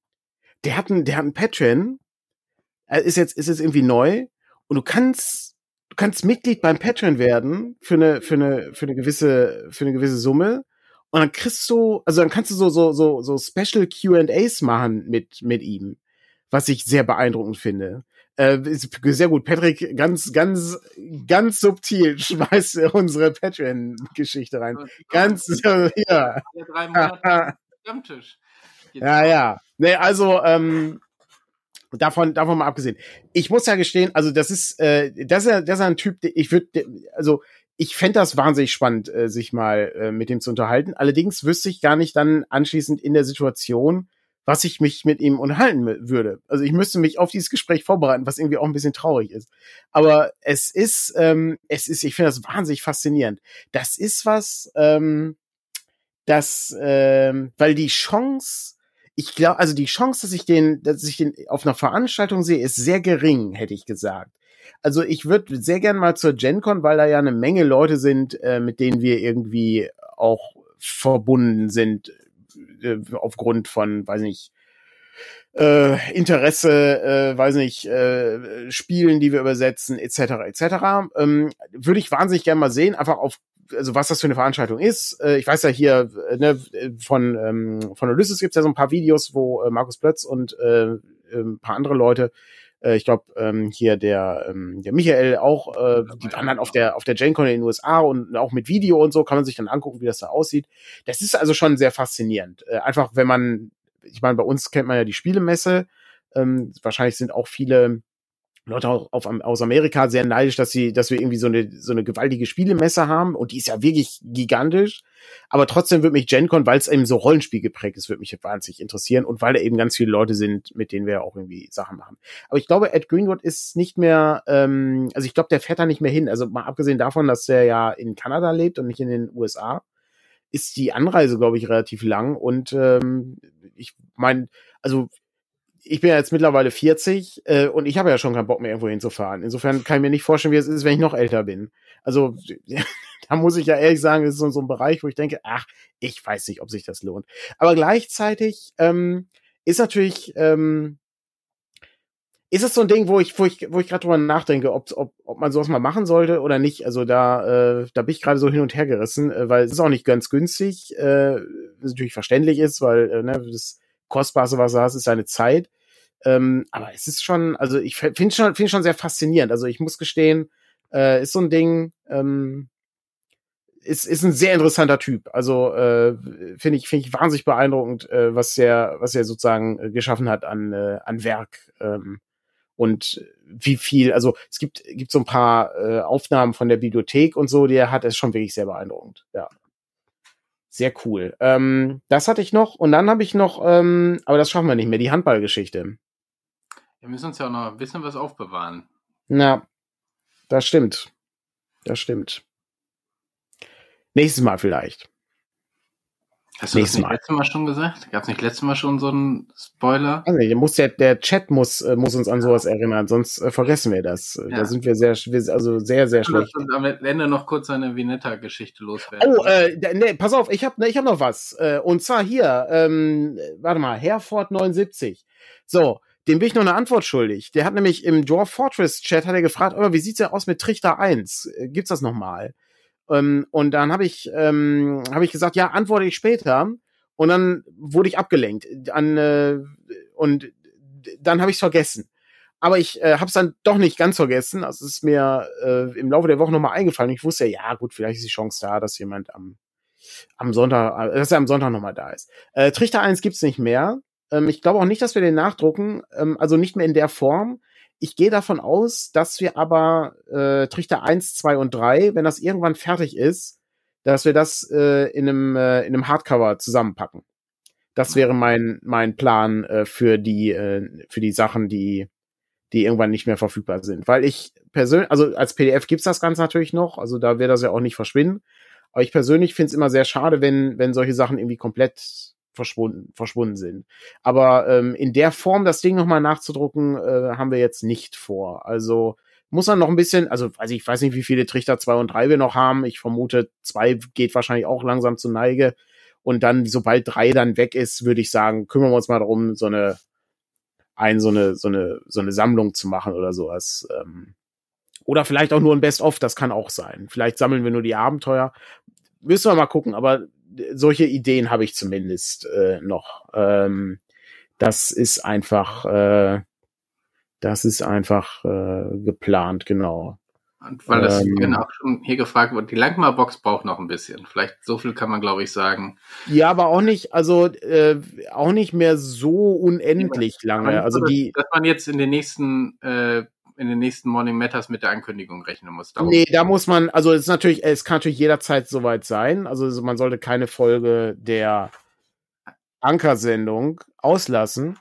[SPEAKER 2] der hat einen, der hat einen Patreon. Er ist jetzt ist jetzt irgendwie neu und du kannst du kannst Mitglied beim Patreon werden für eine für eine für eine gewisse für eine gewisse Summe und dann kriegst du, also dann kannst du so, so, so, so Special Q&As machen mit, mit ihm. Was ich sehr beeindruckend finde. Äh, ist sehr gut. Patrick, ganz, ganz, ganz subtil schmeißt unsere Patreon-Geschichte rein. Ganz, äh, ja. Drei Monate Stammtisch. Ja, ja. Nee, also, ähm, davon, davon mal abgesehen. Ich muss ja gestehen, also das ist, äh, das ist ja, das ist ein Typ, ich würde, also ich fände das wahnsinnig spannend, äh, sich mal äh, mit ihm zu unterhalten. Allerdings wüsste ich gar nicht dann anschließend in der Situation, was ich mich mit ihm unterhalten würde. Also ich müsste mich auf dieses Gespräch vorbereiten, was irgendwie auch ein bisschen traurig ist. Aber es ist, ähm, es ist, ich finde das wahnsinnig faszinierend. Das ist was, ähm, das, ähm, weil die Chance, ich glaube, also die Chance, dass ich den, dass ich den auf einer Veranstaltung sehe, ist sehr gering, hätte ich gesagt. Also ich würde sehr gern mal zur GenCon, weil da ja eine Menge Leute sind, äh, mit denen wir irgendwie auch verbunden sind, äh, aufgrund von, weiß nicht, äh, Interesse, äh, weiß nicht, äh, Spielen, die wir übersetzen, etc. etc. Ähm, Würde ich wahnsinnig gerne mal sehen, einfach auf also was das für eine Veranstaltung ist. Äh, ich weiß ja hier äh, ne, von ähm, von Ulysses gibt's ja so ein paar Videos, wo äh, Markus Plötz und äh, äh ein paar andere Leute äh, ich glaube, ähm, hier der, ähm, der Michael auch, äh, die waren dann auf der, auf der GenCon in den USA und auch mit Video und so kann man sich dann angucken, wie das da aussieht. Das ist also schon sehr faszinierend. Äh, einfach, wenn man, ich meine, bei uns kennt man ja die Spielemesse. Ähm, wahrscheinlich sind auch viele Leute auch auf, aus Amerika sehr neidisch, dass sie, dass wir irgendwie so eine, so eine gewaltige Spielemesse haben und die ist ja wirklich gigantisch. Aber trotzdem wird mich GenCon, weil es eben so Rollenspiel geprägt ist, wird mich wahnsinnig interessieren und weil da eben ganz viele Leute sind, mit denen wir auch irgendwie Sachen machen. Aber ich glaube, Ed Greenwood ist nicht mehr, ähm, also ich glaube, der fährt da nicht mehr hin. Also mal abgesehen davon, dass er ja in Kanada lebt und nicht in den USA, ist die Anreise, glaube ich, relativ lang. Und ähm, ich meine, also ich bin ja jetzt mittlerweile 40 äh, und ich habe ja schon keinen Bock mehr irgendwo hinzufahren. Insofern kann ich mir nicht vorstellen, wie es ist, wenn ich noch älter bin. Also da muss ich ja ehrlich sagen, das ist so, ein Bereich, wo ich denke, ach, ich weiß nicht, ob sich das lohnt. Aber gleichzeitig ähm, ist natürlich ähm, ist es so ein Ding, wo ich, wo ich, wo ich gerade drüber nachdenke, ob, ob, ob man sowas mal machen sollte oder nicht. Also da, äh, da bin ich gerade so hin und her gerissen, äh, weil es ist auch nicht ganz günstig, äh, was natürlich verständlich ist, weil äh, ne, das Kostbarste, was du hast, ist deine Zeit. Ähm, aber es ist schon, also ich finde schon, finde schon sehr faszinierend. Also ich muss gestehen, äh, ist so ein Ding, ähm, ist, ist ein sehr interessanter Typ. Also äh, finde ich, finde ich wahnsinnig beeindruckend, äh, was er, was er sozusagen äh, geschaffen hat an, äh, an Werk. Ähm, und wie viel, also es gibt, gibt so ein paar äh, Aufnahmen von der Bibliothek und so, die er hat, ist schon wirklich sehr beeindruckend. Ja. Sehr cool. Ähm, das hatte ich noch und dann habe ich noch, ähm, aber das schaffen wir nicht mehr, die Handballgeschichte.
[SPEAKER 1] Wir müssen uns ja auch noch ein bisschen was aufbewahren.
[SPEAKER 2] Na, das stimmt. Das stimmt. Nächstes Mal vielleicht.
[SPEAKER 1] Hast du Nächstes das nicht Mal. letztes Mal schon gesagt? Gab es nicht letztes Mal schon so einen Spoiler?
[SPEAKER 2] Also, muss der, der Chat muss, äh, muss uns an sowas erinnern, sonst äh, vergessen wir das. Ja. Da sind wir sehr, also sehr, sehr schlecht.
[SPEAKER 1] Und am Ende noch kurz eine Vinetta-Geschichte loswerden.
[SPEAKER 2] Oh, äh, nee, pass auf, ich habe ne, ich hab noch was. Äh, und zwar hier, ähm, warte mal, Herford 79. So, dem bin ich noch eine Antwort schuldig. Der hat nämlich im Dwarf Fortress Chat hat er gefragt, oh, wie sieht's denn aus mit Trichter 1? Äh, gibt's das nochmal? Ähm, und dann habe ich, ähm, hab ich gesagt, ja, antworte ich später. Und dann wurde ich abgelenkt. An, äh, und dann habe ich vergessen. Aber ich äh, habe es dann doch nicht ganz vergessen. Also es ist mir äh, im Laufe der Woche nochmal eingefallen. Ich wusste ja, gut, vielleicht ist die Chance da, dass jemand am, am Sonntag, äh, dass er am Sonntag nochmal da ist. Äh, Trichter 1 gibt's nicht mehr. Ähm, ich glaube auch nicht, dass wir den nachdrucken, ähm, also nicht mehr in der Form. Ich gehe davon aus, dass wir aber äh, Trichter 1, 2 und 3, wenn das irgendwann fertig ist, dass wir das äh, in, einem, äh, in einem Hardcover zusammenpacken. Das wäre mein, mein Plan äh, für die, äh, für die Sachen, die, die irgendwann nicht mehr verfügbar sind. Weil ich persönlich, also als PDF gibt's das Ganze natürlich noch, also da wird das ja auch nicht verschwinden. Aber ich persönlich finde es immer sehr schade, wenn, wenn solche Sachen irgendwie komplett verschwunden, verschwunden sind. Aber ähm, in der Form das Ding nochmal nachzudrucken, äh, haben wir jetzt nicht vor. Also muss man noch ein bisschen, also weiß ich, weiß nicht, wie viele Trichter zwei und drei wir noch haben. Ich vermute, zwei geht wahrscheinlich auch langsam zu Neige. Und dann, sobald drei dann weg ist, würde ich sagen, kümmern wir uns mal darum, so eine, ein, so eine, so eine, so eine Sammlung zu machen oder sowas. Ähm, oder vielleicht auch nur ein Best-of, das kann auch sein. Vielleicht sammeln wir nur die Abenteuer. Müssen wir mal gucken, aber solche Ideen habe ich zumindest äh, noch. Ähm, das ist einfach, äh, das ist einfach äh, geplant, genau.
[SPEAKER 1] Und weil das ähm, auch schon hier gefragt wurde, die Langmar-Box braucht noch ein bisschen. Vielleicht so viel kann man, glaube ich, sagen.
[SPEAKER 2] Ja, aber auch nicht, also äh, auch nicht mehr so unendlich lange. Also die,
[SPEAKER 1] dass man jetzt in den nächsten äh, in den nächsten Morning Matters mit der Ankündigung rechnen muss.
[SPEAKER 2] Darum. Nee, da muss man, also es ist natürlich, es kann natürlich jederzeit soweit sein. Also man sollte keine Folge der Ankersendung auslassen.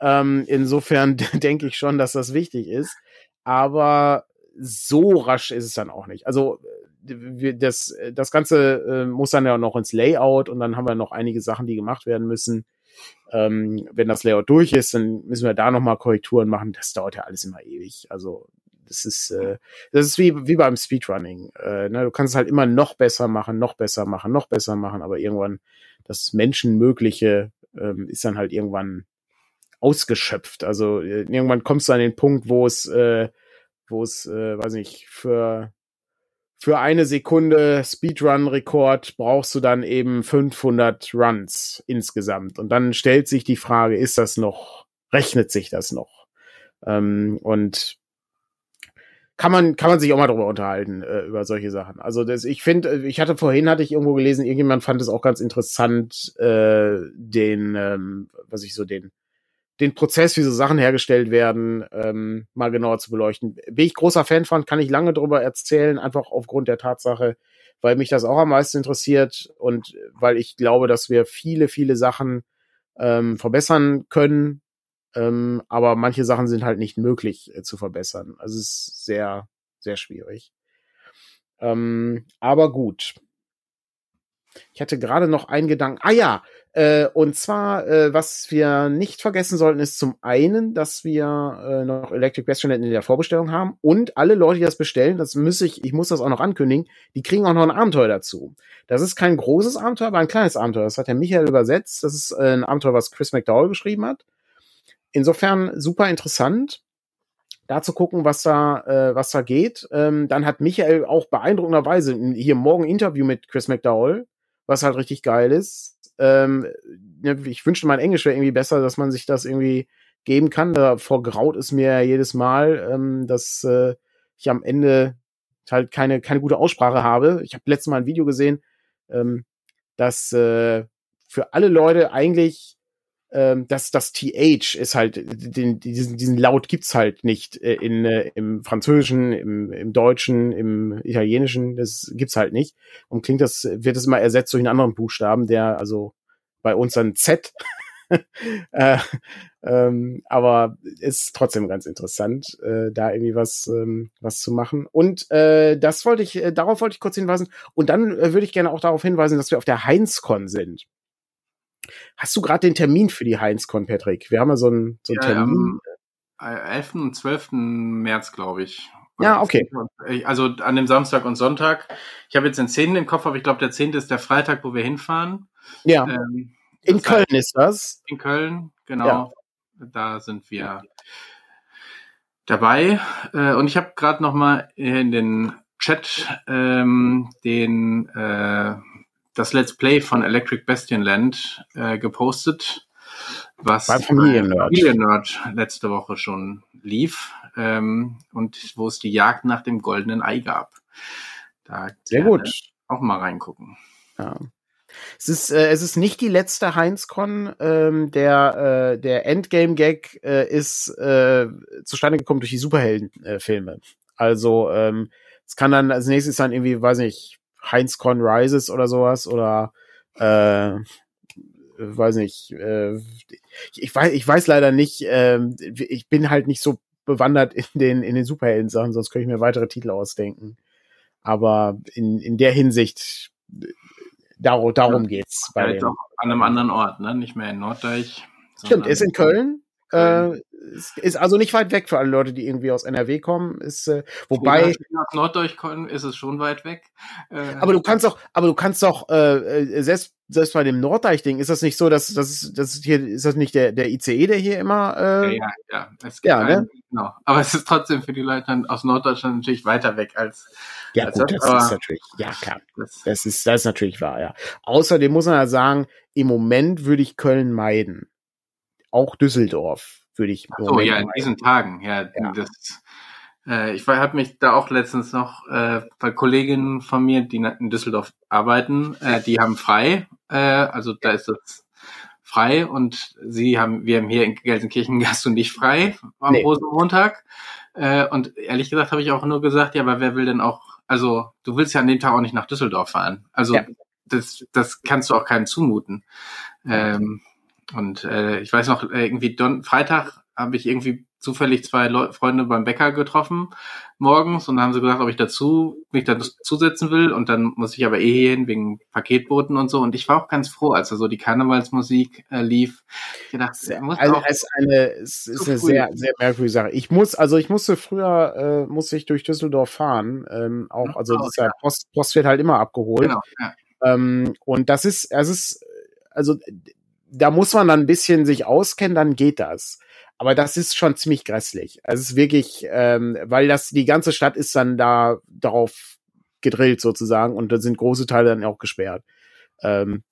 [SPEAKER 2] Ähm, insofern denke ich schon, dass das wichtig ist. Aber so rasch ist es dann auch nicht. Also das, das Ganze äh, muss dann ja noch ins Layout und dann haben wir noch einige Sachen, die gemacht werden müssen. Ähm, wenn das Layout durch ist, dann müssen wir da nochmal Korrekturen machen. Das dauert ja alles immer ewig. Also das ist, äh, das ist wie, wie beim Speedrunning. Äh, ne? Du kannst es halt immer noch besser machen, noch besser machen, noch besser machen, aber irgendwann das Menschenmögliche ähm, ist dann halt irgendwann ausgeschöpft. Also äh, irgendwann kommst du an den Punkt, wo es, äh, wo es, äh, weiß nicht, für für eine Sekunde Speedrun-Rekord brauchst du dann eben 500 Runs insgesamt. Und dann stellt sich die Frage, ist das noch, rechnet sich das noch? Ähm, und kann man, kann man sich auch mal drüber unterhalten, äh, über solche Sachen. Also das, ich finde, ich hatte vorhin, hatte ich irgendwo gelesen, irgendjemand fand es auch ganz interessant, äh, den, ähm, was ich so, den, den Prozess, wie so Sachen hergestellt werden, ähm, mal genauer zu beleuchten. Bin ich großer Fan von, kann ich lange drüber erzählen, einfach aufgrund der Tatsache, weil mich das auch am meisten interessiert und weil ich glaube, dass wir viele, viele Sachen ähm, verbessern können, ähm, aber manche Sachen sind halt nicht möglich äh, zu verbessern. Also es ist sehr, sehr schwierig. Ähm, aber gut. Ich hatte gerade noch einen Gedanken. Ah ja, äh, und zwar, äh, was wir nicht vergessen sollten, ist zum einen, dass wir äh, noch Electric Bastion in der Vorbestellung haben und alle Leute, die das bestellen, das muss ich, ich muss das auch noch ankündigen, die kriegen auch noch ein Abenteuer dazu. Das ist kein großes Abenteuer, aber ein kleines Abenteuer. Das hat der Michael übersetzt. Das ist äh, ein Abenteuer, was Chris McDowell geschrieben hat. Insofern super interessant da zu gucken, was da, äh, was da geht. Ähm, dann hat Michael auch beeindruckenderweise hier morgen Interview mit Chris McDowell, was halt richtig geil ist. Ähm, ne, ich wünschte, mein Englisch wäre irgendwie besser, dass man sich das irgendwie geben kann. Da vorgraut es mir jedes Mal, ähm, dass äh, ich am Ende halt keine, keine gute Aussprache habe. Ich habe letztes Mal ein Video gesehen, ähm, dass äh, für alle Leute eigentlich ähm, dass das TH ist halt, den, diesen, diesen Laut gibt's halt nicht äh, in, äh, im Französischen, im, im Deutschen, im Italienischen, das gibt's halt nicht. Und klingt das, wird es immer ersetzt durch einen anderen Buchstaben, der also bei uns dann Z. äh, ähm, aber ist trotzdem ganz interessant, äh, da irgendwie was ähm, was zu machen. Und äh, das wollte ich, äh, darauf wollte ich kurz hinweisen. Und dann äh, würde ich gerne auch darauf hinweisen, dass wir auf der Heinzcon sind. Hast du gerade den Termin für die Heinzcon, Patrick? Wir haben ja so einen, so einen ja, Termin.
[SPEAKER 1] Am 11. und 12. März, glaube ich.
[SPEAKER 2] Ja, okay.
[SPEAKER 1] Also an dem Samstag und Sonntag. Ich habe jetzt den 10. im Kopf, aber ich glaube, der 10. ist der Freitag, wo wir hinfahren.
[SPEAKER 2] Ja. Ähm, in Köln heißt, ist das.
[SPEAKER 1] In Köln, genau. Ja. Da sind wir dabei. Äh, und ich habe gerade noch mal in den Chat ähm, den äh, das Let's Play von Electric Bastion Land äh, gepostet, was
[SPEAKER 2] beim Familiennerd.
[SPEAKER 1] Familiennerd letzte Woche schon lief ähm, und wo es die Jagd nach dem goldenen Ei gab.
[SPEAKER 2] Da Sehr gut.
[SPEAKER 1] Auch mal reingucken.
[SPEAKER 2] Ja. Es ist, äh, es ist nicht die letzte Heinz-Con. Ähm, der, äh, der Endgame-Gag äh, ist äh, zustande gekommen durch die Superhelden-Filme. also ähm, es kann dann als nächstes dann irgendwie, weiß nicht, Heinz-Con Rises oder sowas oder äh, weiß nicht, äh, ich weiß, ich weiß leider nicht, äh, ich bin halt nicht so bewandert in den, in den Superhelden-Sachen, sonst könnte ich mir weitere Titel ausdenken. Aber in, in der Hinsicht, dar darum geht's.
[SPEAKER 1] Bei ja, jetzt auch an einem anderen Ort, ne? Nicht mehr in Norddeich.
[SPEAKER 2] Stimmt, ist in Köln. Köln. Äh, ist also nicht weit weg für alle Leute, die irgendwie aus NRW kommen. Ist äh, wobei
[SPEAKER 1] ja, aus Norddeutsch kommen ist es schon weit weg.
[SPEAKER 2] Äh, aber du kannst auch, aber du kannst doch äh, äh selbst selbst bei dem Norddeich-Ding ist das nicht so, dass das das hier ist das nicht der der ICE, der hier immer
[SPEAKER 1] äh, ja ja gibt ja, einen, ne? genau. Aber es ist trotzdem für die Leute aus Norddeutschland natürlich weiter weg als
[SPEAKER 2] ja als gut, das, das ist natürlich ja klar. Das, das ist das ist natürlich wahr, ja. Außerdem muss man ja sagen, im Moment würde ich Köln meiden. Auch Düsseldorf würde ich.
[SPEAKER 1] Ach so, ja, in diesen Tagen, ja. ja. Das, äh, ich habe mich da auch letztens noch äh, bei Kolleginnen von mir, die in Düsseldorf arbeiten, äh, die haben frei, äh, also da ist das frei und sie haben, wir haben hier in Gelsenkirchen Gast und nicht frei am nee. Rosenmontag. Äh, und ehrlich gesagt habe ich auch nur gesagt, ja, aber wer will denn auch, also du willst ja an dem Tag auch nicht nach Düsseldorf fahren. Also ja. das, das kannst du auch keinem zumuten. Ähm, und äh, ich weiß noch, äh, irgendwie Don Freitag habe ich irgendwie zufällig zwei Leu Freunde beim Bäcker getroffen morgens und dann haben sie gesagt, ob ich dazu mich da zusetzen will und dann muss ich aber eh hin wegen Paketboten und so und ich war auch ganz froh, als da so die Karnevalsmusik äh, lief.
[SPEAKER 2] Ich dachte, muss also auch es ist eine es ist eine sehr sehr merkwürdige Sache. Ich muss also ich musste früher äh, musste ich durch Düsseldorf fahren, ähm, auch also oh, ja. Post Post wird halt immer abgeholt. Genau, ja. ähm, und das ist es ist also da muss man dann ein bisschen sich auskennen, dann geht das. Aber das ist schon ziemlich grässlich. Also es ist wirklich, ähm, weil das die ganze Stadt ist dann da darauf gedrillt sozusagen und da sind große Teile dann auch gesperrt. Ähm,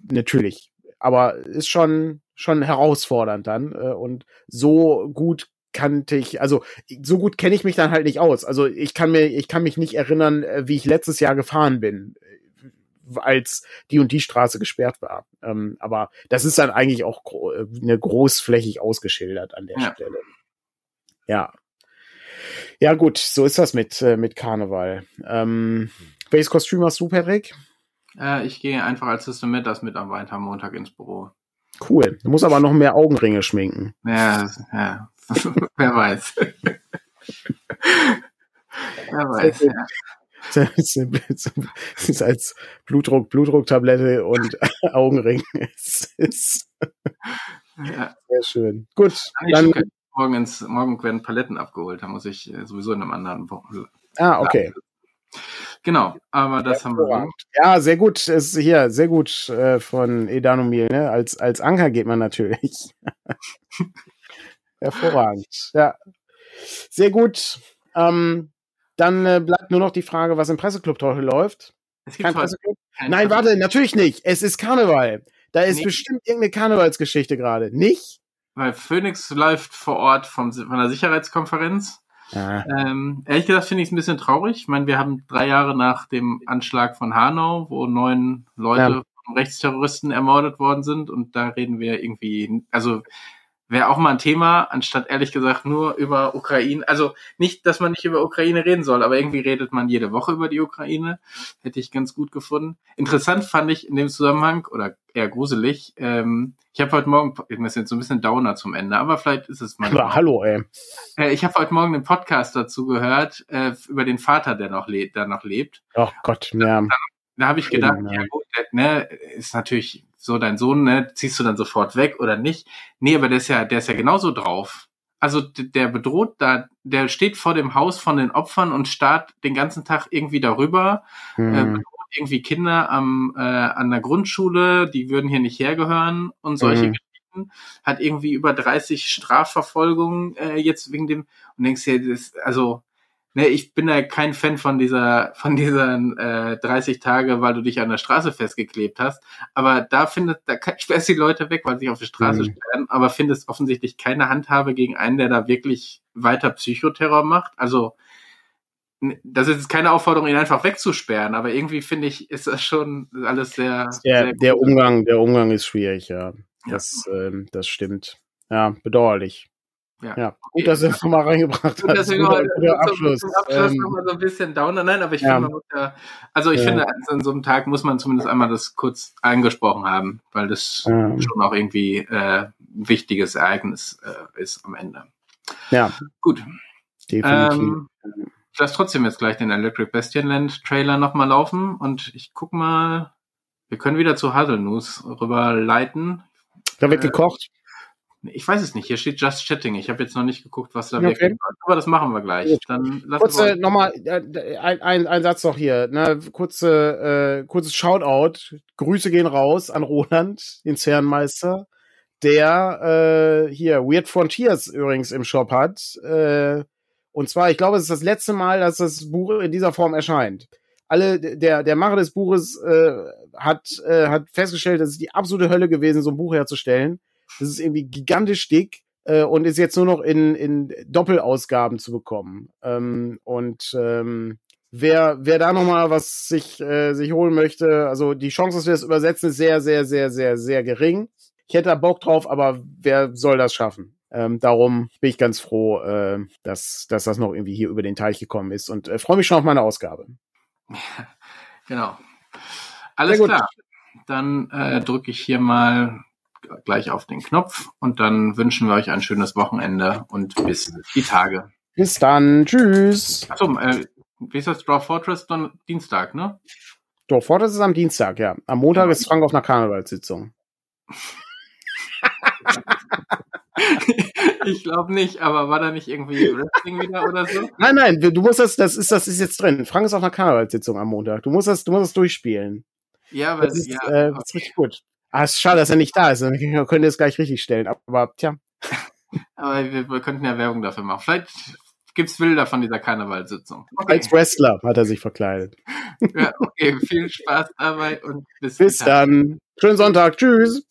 [SPEAKER 2] natürlich. Aber ist schon schon herausfordernd dann äh, und so gut kannte ich, also so gut kenne ich mich dann halt nicht aus. Also ich kann mir, ich kann mich nicht erinnern, äh, wie ich letztes Jahr gefahren bin als die und die Straße gesperrt war. Ähm, aber das ist dann eigentlich auch gro äh, eine großflächig ausgeschildert an der ja. Stelle. Ja. Ja, gut, so ist das mit, äh, mit Karneval. Ähm, welches Kostüm hast du, Patrick?
[SPEAKER 1] Äh, ich gehe einfach als System mit das mit am Montag ins Büro.
[SPEAKER 2] Cool. Du musst aber noch mehr Augenringe schminken.
[SPEAKER 1] Ja, ja. Wer weiß.
[SPEAKER 2] Wer weiß, ja. Es ist als Blutdruck, Blutdrucktablette und Augenring. Es ist ja. sehr schön. Gut,
[SPEAKER 1] dann morgen, ins, morgen werden Paletten abgeholt. Da muss ich äh, sowieso in einem anderen Wochen.
[SPEAKER 2] Ah, okay.
[SPEAKER 1] Genau, aber das haben wir.
[SPEAKER 2] Ja, sehr gut. Es ist hier sehr gut äh, von Edanomil. Ne? Als, als Anker geht man natürlich. Hervorragend. Ja. Sehr gut. Ähm, dann äh, bleibt nur noch die Frage, was im Presseclub heute läuft. Es gibt Kein Presseclub? Nein, warte, natürlich nicht. Es ist Karneval. Da ist nee. bestimmt irgendeine Karnevalsgeschichte gerade. Nicht?
[SPEAKER 1] Weil Phoenix läuft vor Ort vom, von der Sicherheitskonferenz. Ah. Ähm, ehrlich gesagt finde ich es ein bisschen traurig. Ich meine, wir haben drei Jahre nach dem Anschlag von Hanau, wo neun Leute ja. von Rechtsterroristen ermordet worden sind und da reden wir irgendwie, also wäre auch mal ein Thema, anstatt ehrlich gesagt nur über Ukraine. Also nicht, dass man nicht über Ukraine reden soll, aber irgendwie redet man jede Woche über die Ukraine. Hätte ich ganz gut gefunden. Interessant fand ich in dem Zusammenhang, oder eher gruselig, ähm, ich habe heute Morgen, ich bin jetzt so ein bisschen Downer zum Ende, aber vielleicht ist es mal.
[SPEAKER 2] Aber hallo, ey.
[SPEAKER 1] Äh, ich habe heute Morgen einen Podcast dazu gehört, äh, über den Vater, der noch, le der noch lebt.
[SPEAKER 2] Oh Gott, ja. Da,
[SPEAKER 1] da habe ich gedacht, ja gut, ne, ist natürlich so dein Sohn, ne, ziehst du dann sofort weg oder nicht? Nee, aber der ist ja, der ist ja genauso drauf. Also der bedroht da, der steht vor dem Haus von den Opfern und starrt den ganzen Tag irgendwie darüber, hm. äh, bedroht irgendwie Kinder am, äh, an der Grundschule, die würden hier nicht hergehören und solche hm. Geschichten. Hat irgendwie über 30 Strafverfolgungen äh, jetzt wegen dem und denkst dir, das, also ne, ich bin ja kein Fan von dieser, von diesen äh, 30 Tage, weil du dich an der Straße festgeklebt hast. Aber da findet, da sperrst die Leute weg, weil sie sich auf die Straße mhm. sperren, aber findest offensichtlich keine Handhabe gegen einen, der da wirklich weiter Psychoterror macht. Also das ist keine Aufforderung, ihn einfach wegzusperren, aber irgendwie finde ich, ist das schon alles sehr.
[SPEAKER 2] Der, sehr der Umgang, der Umgang ist schwierig, ja. Das, ja. Ähm, das stimmt. Ja, bedauerlich. Ja, ja. gut, dass du das nochmal reingebracht hast. Deswegen
[SPEAKER 1] heute guter Abschluss. Zum Abschluss ähm, nochmal so ein bisschen downer. Nein, aber ich ja. finde, ja, also ich ja. finde, an so einem Tag muss man zumindest einmal das kurz angesprochen haben, weil das ja. schon auch irgendwie äh, ein wichtiges Ereignis äh, ist am Ende.
[SPEAKER 2] Ja.
[SPEAKER 1] Gut. Definitiv. Ähm, ich lasse trotzdem jetzt gleich den Electric Bastionland Trailer nochmal laufen und ich guck mal, wir können wieder zu Haselnuss rüber leiten.
[SPEAKER 2] Da wird äh, gekocht.
[SPEAKER 1] Ich weiß es nicht. Hier steht Just Chatting. Ich habe jetzt noch nicht geguckt, was da okay. wirklich war. Aber das machen wir gleich. Dann
[SPEAKER 2] Kurze, nochmal, äh, ein, ein, ein Satz noch hier. Ne? Kurze, äh, kurzes Shoutout. Grüße gehen raus an Roland, den Zernmeister, der äh, hier Weird Frontiers übrigens im Shop hat. Äh, und zwar, ich glaube, es ist das letzte Mal, dass das Buch in dieser Form erscheint. Alle, der, der Macher des Buches äh, hat, äh, hat festgestellt, dass es die absolute Hölle gewesen, so ein Buch herzustellen das ist irgendwie gigantisch dick äh, und ist jetzt nur noch in, in Doppelausgaben zu bekommen. Ähm, und ähm, wer, wer da nochmal was sich, äh, sich holen möchte, also die Chance, dass wir das übersetzen, ist sehr, sehr, sehr, sehr, sehr gering. Ich hätte da Bock drauf, aber wer soll das schaffen? Ähm, darum bin ich ganz froh, äh, dass, dass das noch irgendwie hier über den Teich gekommen ist und äh, freue mich schon auf meine Ausgabe.
[SPEAKER 1] Genau. Alles klar. Dann äh, drücke ich hier mal gleich auf den Knopf und dann wünschen wir euch ein schönes Wochenende und bis die Tage.
[SPEAKER 2] Bis dann. Tschüss.
[SPEAKER 1] Achso, äh, wie ist das? Draw Fortress dann Dienstag, ne?
[SPEAKER 2] Draw Fortress ist am Dienstag, ja. Am Montag ist Frank auf einer Karnevalssitzung.
[SPEAKER 1] ich glaube nicht, aber war da nicht irgendwie Wrestling wieder oder so?
[SPEAKER 2] Nein, nein, du musst das, das ist, das ist jetzt drin. Frank ist auf einer Karnevalssitzung am Montag. Du musst das, du musst das durchspielen.
[SPEAKER 1] Ja, aber
[SPEAKER 2] das ist, ja, äh, das ist richtig gut. Ah, ist schade, dass er nicht da ist. Können wir es gleich richtig stellen. Aber tja.
[SPEAKER 1] Aber wir, wir könnten ja Werbung dafür machen. Vielleicht gibt's Bilder von dieser Karnevalssitzung.
[SPEAKER 2] Okay. Als Wrestler hat er sich verkleidet.
[SPEAKER 1] Ja, okay. Viel Spaß dabei und
[SPEAKER 2] bis, bis dann. Schönen Sonntag. Tschüss.